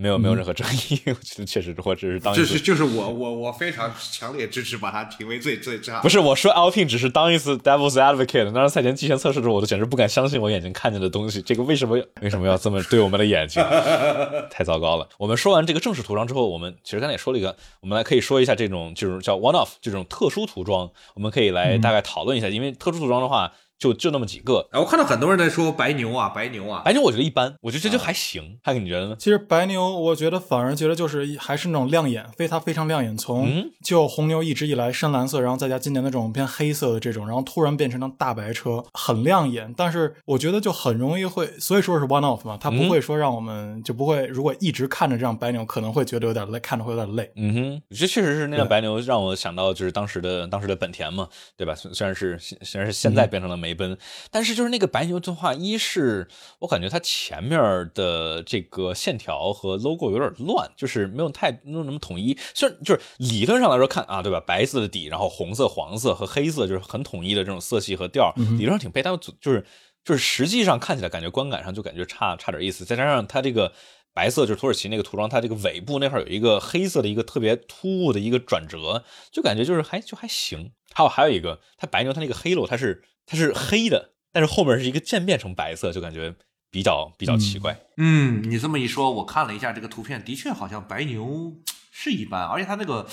A: 没有没有任何争议，我觉得确实，或者是当一次
C: 这是就是我我我非常强烈支持把它评为最最差。
A: 不是我说 Alpine 只是当一次 Devil's Advocate，当时赛前季前测试的时候，我都简直不敢相信我眼睛看见的东西。这个为什么为什么要这么对我们的眼睛？太糟糕了。我们说完这个正式涂装之后，我们其实刚才也说了一个，我们来可以说一下这种就是叫 one off 这种特殊涂装，我们可以来大概讨论一下，因为特殊涂装的话就就那么几个。
C: 哎，我看到很多人在说白牛啊，白牛啊，
A: 白牛我觉得一般，我觉得这就还行。汉克你觉得呢？
B: 其实白牛，我觉得反而觉得就是还是那种亮眼，非它非常亮眼。从
A: 嗯
B: 就红牛一直以来深蓝色，然后再加今年的这种偏黑色的这种，然后突然变成了大白车，很亮眼。但是我觉得就很容易会，所以说是 one off 嘛，它不会说让我们就不会，如果一直看着这样白牛，可能会觉得有点累，看着会有点累。
A: 嗯哼，这确实是那辆
B: 对
A: 白牛让我想到就是当时的当时的本田嘛，对吧？虽虽然是虽然是现在变成了梅奔，但是就是那个白牛的话，一是我感觉它前面的这个线条和 logo 有点乱，就是没有太没有那么统一。虽然就是理论上来说看啊，对吧？白色的底，然后红色、黄色和黑色就是很统一的这种色系和调，理论上挺配，但就是就是实际上看起来感觉观感上就感觉差差点意思，再加上它这个。白色就是土耳其那个涂装，它这个尾部那块有一个黑色的一个特别突兀的一个转折，就感觉就是还就还行。还有还有一个，它白牛它那个黑 o 它是它是黑的，但是后面是一个渐变成白色，就感觉比较比较奇怪。
C: 嗯，你这么一说，我看了一下这个图片，的确好像白牛是一般，而且它那个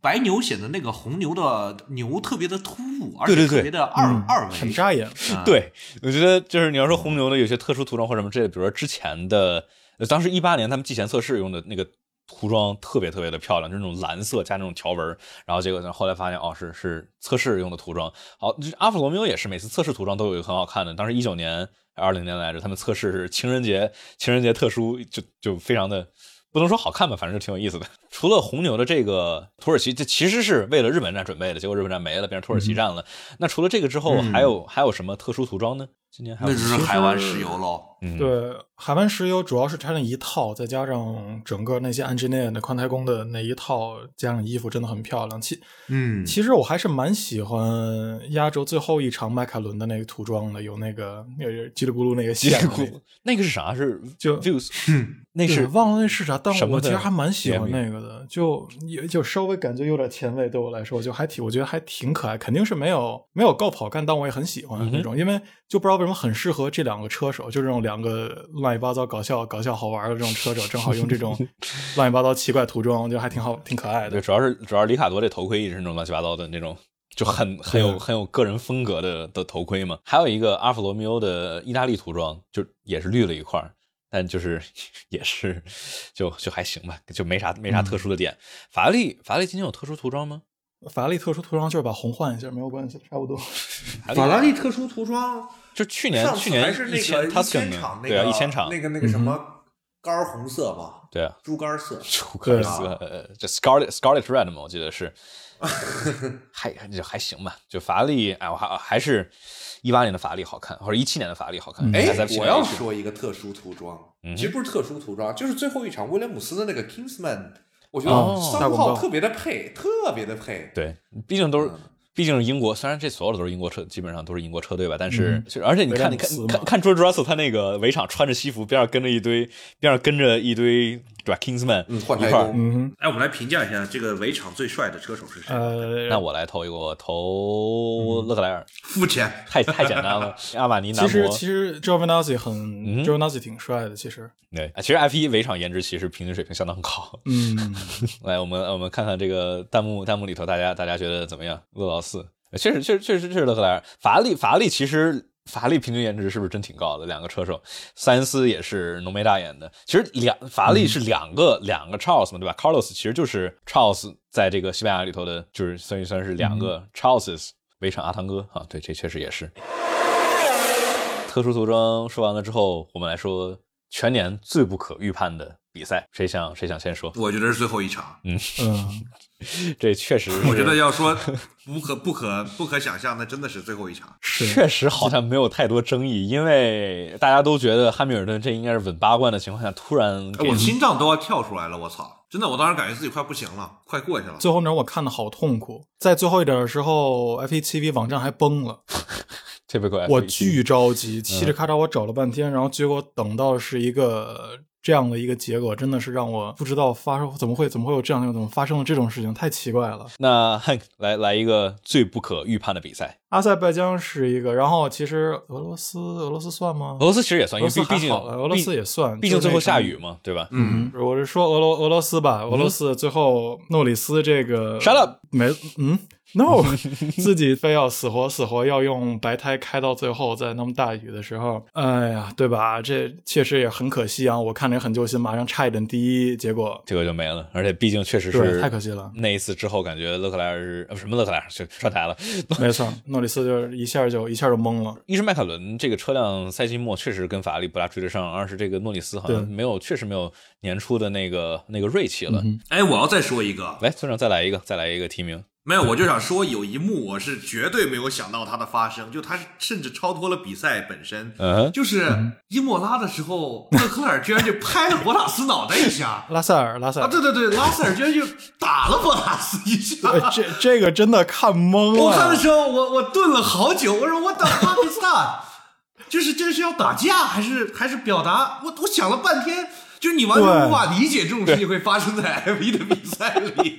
C: 白牛显得那个红牛的牛特别的突兀，而且特别的二
B: 嗯
C: 二维，
B: 很扎眼。
C: 啊
A: 对，我觉得就是你要说红牛的有些特殊涂装或者什么之类的，比如说之前的，呃当时一八年他们季前测试用的那个涂装特别特别的漂亮，就是那种蓝色加那种条纹，然后结果呢后来发现哦是是测试用的涂装。好，这阿弗罗密欧也是每次测试涂装都有一个很好看的，当时一九年二零年来着，他们测试是情人节情人节特殊，就就非常的。不能说好看吧，反正就挺有意思的。除了红牛的这个土耳其，这其实是为了日本站准备的，结果日本站没了，变成土耳其站了。那除了这个之后，
C: 嗯
A: 还有还有什么特殊涂装呢？今年还有
C: 那就是海湾石油喽。
A: 嗯，
B: 对，海湾石油主要是拆了一套，再加上整个那些 engineer 的宽太工的那一套，加上衣服真的很漂亮。其
C: 嗯
B: 其实我还是蛮喜欢压轴最后一场迈凯伦的那个涂装的，有那个那个叽里咕噜那个线的那个，
A: 那个是啥？是
B: 就
A: views，
C: 嗯
B: 对
A: 那是
B: 忘了那是啥，但我其实还蛮喜欢
A: 联
B: 那个的，就也就稍微感觉有点前卫，对我来说就还挺，我觉得还挺可爱，肯定是没有没有够跑干，但我也很喜欢那种，因为就不知道为什么很适合这两个车手，就这种两个 乱七八糟、搞笑、搞笑好玩的这种车手，正好 用这种乱七八糟奇怪涂装，就还挺好，挺可爱的
A: 对，
B: 的。
A: 主要是主要是里卡多这头盔也是那种乱七八糟的那种就很很有很有个人风格的的头盔嘛。还有一个阿尔法罗密欧的意大利涂装，就也是绿了一块儿。但就是 也是，就就还行吧，就没啥没啥特殊的点。法拉利法拉利今天有特殊涂装吗？
B: 法拉利特殊涂装就是把红换一下，没有关系，差不多。
C: 法拉利特殊涂装，
A: 就去年去年
C: 是那个
A: 一千
C: 场，
A: 对啊，一千场
C: 那个那个什么肝红色嘛，
A: 对啊，
C: 猪肝色，
A: 猪肝色，这 Scarlet Scarlet Red 嘛，我记得是，还就还行吧。就法拉利，哎，我还还是。一八年的法拉利好看，或者一七年的法拉利好看。
C: 哎，我要说一个特殊涂装，其实不是特殊涂装，就是最后一场威廉姆斯的那个 Kingsman，我觉得三号特别的配，特别的配。
A: 对，毕竟都是。毕竟是英国，虽然这所有的都是英国车，基本上都是英国车队吧，但是，而且你看，你看，看看 George Russell 他那个围场穿着西服，边上跟着一堆，边上跟着一堆对吧？Kingsman
C: 一块儿。嗯，哎，我们来评价一下这个围场最帅的车手是谁？
B: 呃，
A: 那我来投一个，我投勒克莱尔。
C: 肤浅，
A: 太太简单了。阿玛尼男
B: 模。其实其实 j o v a n a z z i 很 j o v a n a z z i 挺帅的，其实。
A: 对，其实 F 一围场颜值其实平均水平相当高。
B: 嗯，
A: 来，我们我们看看这个弹幕弹幕里头，大家大家觉得怎么样？勒劳斯。确实，确实，确实，确实勒克莱尔、法拉利，法拉利其实法拉利平均颜值是不是真挺高的？两个车手，塞恩斯也是浓眉大眼的。其实两法拉利是两个两个 Charles 嘛，对吧？Carlos 其实就是 Charles 在这个西班牙里头的，就是算一算是两个 Charles 围场阿汤哥啊。对，这确实也是。特殊涂装说完了之后，我们来说全年最不可预判的比赛，谁想谁想先说？
C: 我觉得是最后一场。
B: 嗯嗯。
A: 这确实，
C: 我觉得要说不可不可不可想象，那真的是最后一场。
A: 确实好像没有太多争议，因为大家都觉得汉密尔顿这应该是稳八冠的情况下，突然
C: 我心脏都要跳出来了，我操！真的，我当时感觉自己快不行了，快过去了。
B: 最后那我看的好痛苦，在最后一点的时候，F1 网站还崩了，
A: 特别快，
B: 我巨着急，嘁哩咔嚓，我找了半天，然后结果等到是一个。这样的一个结果真的是让我不知道发生怎么会怎么会有这样的怎么发生了这种事情，太奇怪了。
A: 那来来一个最不可预判的比赛，
B: 阿塞拜疆是一个，然后其实俄罗斯俄罗斯算吗？
A: 俄罗斯其实也算，因为毕竟
B: 俄罗斯也算，
A: 毕竟最后下雨嘛，对吧？
B: 嗯，我是说俄罗俄罗斯吧，俄罗斯最后诺里斯这个
A: 杀了
B: 没嗯。No，自己非要死活死活要用白胎开到最后，在那么大雨的时候，哎呀，对吧？这确实也很可惜啊！我看着也很揪心，马上差一点第一，结果
A: 结果就没了。而且毕竟确实是
B: 太可惜了。
A: 那一次之后，感觉勒克莱尔呃什么勒克莱尔就上台了，
B: 没错，诺里斯就一下就一下就懵了。
A: 一是迈凯伦这个车辆赛季末确实跟法拉利不大追得上，二是这个诺里斯好像没有，确实没有年初的那个那个锐气了。
C: 哎，我要再说一个，
A: 来村长再来一个，再来一个提名。
C: 没有，我就想说有一幕我是绝对没有想到它的发生，就它甚至超脱了比赛本身。
A: 嗯，
C: 就是伊莫拉的时候，勒克莱尔居然就拍了博塔斯脑袋一下。
B: 拉塞尔，拉塞尔啊，
C: 对对对，拉塞尔居然就打了博塔斯一下。
B: 这这个真的看懵了。
C: 我看的时候，我我顿了好久，我说我等哈比斯坦，就是这是要打架还是还是表达？我我想了半天。就是你完全无法理解这种事情会发生在 F 一的比赛里。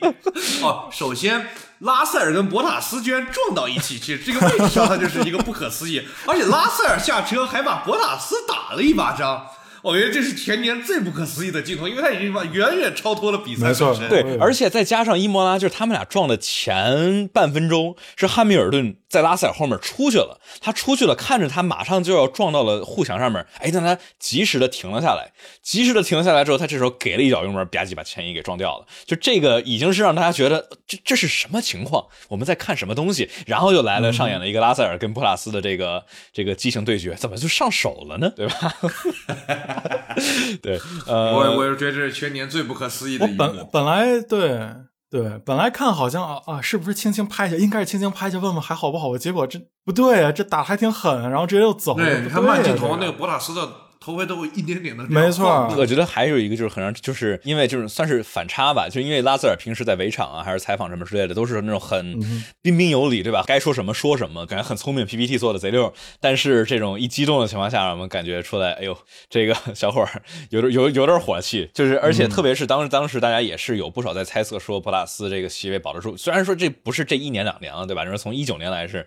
C: 哦，首先拉塞尔跟博塔斯居然撞到一起去，这个位置上它就是一个不可思议。而且拉塞尔下车还把博塔斯打了一巴掌。我觉得这是全年最不可思议的镜头，因为他已经把远远超脱了比赛本身。
A: 对，而且再加上伊莫拉，就是他们俩撞的前半分钟，是汉密尔顿在拉塞尔后面出去了，他出去了，看着他马上就要撞到了护墙上面，哎，但他及时的停了下来，及时的停了下来之后，他这时候给了一脚油门，吧唧把前翼给撞掉了。就这个已经是让大家觉得这这是什么情况？我们在看什么东西？然后又来了，上演了一个拉塞尔跟普拉斯的这个这个激情对决，怎么就上手了呢？对吧？对，呃，
C: 我我觉得这是全年最不可思议的一幕。
B: 本本来对对，本来看好像啊啊，是不是轻轻拍一下？应该是轻轻拍一下，问问还好不好？结果这不对啊，这打还挺狠，然后直接又走了。
C: 对，你看慢镜头那个博塔斯的。头发都一点点的，
B: 没错。
A: 我觉得还有一个就是很让，就是因为就是算是反差吧，就因为拉塞尔平时在围场啊，还是采访什么之类的，都是那种很彬彬有礼，对吧？该说什么说什么，感觉很聪明，PPT 做的贼溜。但是这种一激动的情况下，我们感觉出来，哎呦，这个小伙儿有点有有点火气。就是而且特别是当时当时大家也是有不少在猜测说博拉斯这个席位保得住，虽然说这不是这一年两年了，对吧？就是从一九年来是。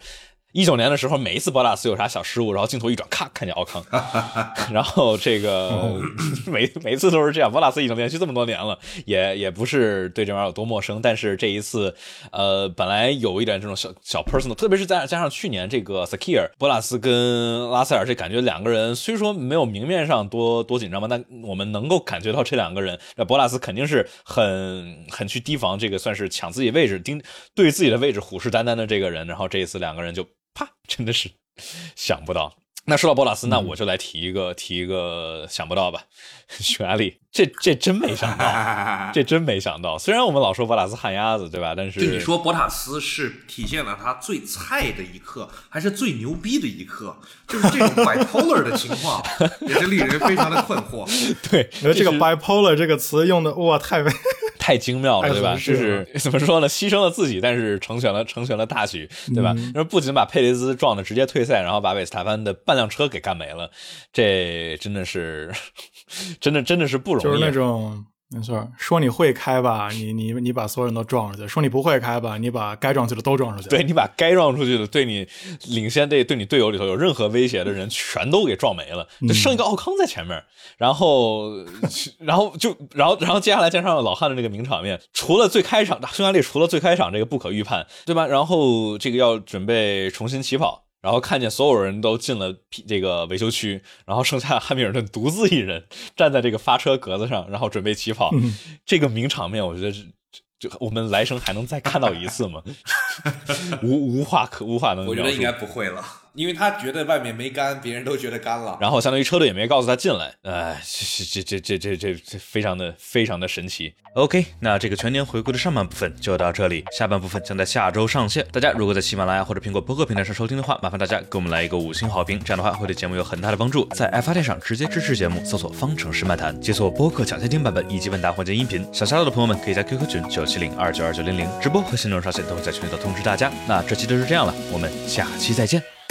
A: 一九年的时候，每一次博拉斯有啥小失误，然后镜头一转，咔，看见奥康，然后这个每每次都是这样。博拉斯已经连续这么多年了，也也不是对这玩意儿有多陌生。但是这一次，呃，本来有一点这种小小 personal，特别是加加上去年这个 Sakir 博拉斯跟拉塞尔，这感觉两个人虽说没有明面上多多紧张吧，但我们能够感觉到这两个人，那博拉斯肯定是很很去提防这个，算是抢自己位置，盯对自己的位置虎视眈眈的这个人。然后这一次两个人就。啪！真的是想不到。那说到博拉斯，那我就来提一个，提一个想不到吧。匈牙利，这这真没想到，这真没想到。虽然我们老说博拉斯旱鸭子，对吧？但是
C: 你说博塔斯是体现了他最菜的一刻，还是最牛逼的一刻？就是这种 bipolar 的情况，也是令人非常的困惑。
A: 对，
B: 这个 bipolar 这个词用的哇，太
A: 太精妙了，对吧？就是 怎么说呢？牺牲了自己，但是成全了成全了大局，对吧？那不仅把佩雷兹撞的直接退赛，然后把韦斯塔潘的半辆车给干没了，这真的是，真的真的是不容易。
B: 就是那种。没错，说你会开吧，你你你把所有人都撞出去；说你不会开吧，你把该撞去的都撞出去。
A: 对你把该撞出去的，对你领先队对你队友里头有任何威胁的人，全都给撞没了，就剩一个奥康在前面。然后，然后就然后然后接下来加上老汉的那个名场面，除了最开场匈牙利除了最开场这个不可预判，对吧？然后这个要准备重新起跑。然后看见所有人都进了这个维修区，然后剩下汉密尔顿独自一人站在这个发车格子上，然后准备起跑。这个名场面，我觉得是，就我们来生还能再看到一次吗？无无话可无话能。
C: 我觉得应该不会了。因为他觉得外面没干，别人都觉得干了。
A: 然后相当于车队也没告诉他进来，哎，这这这这这这非常的非常的神奇。OK，那这个全年回顾的上半部分就到这里，下半部分将在下周上线。大家如果在喜马拉雅或者苹果播客平台上收听的话，麻烦大家给我们来一个五星好评，这样的话会对节目有很大的帮助。在 F 店上直接支持节目，搜索“方程式漫谈”，解锁播客抢先听版本以及问答环节音频。想加入的朋友们可以加 QQ 群九七零二九二九零零，直播和新内容上线都会在群里头通知大家。那这期就是这样了，我们下期再见。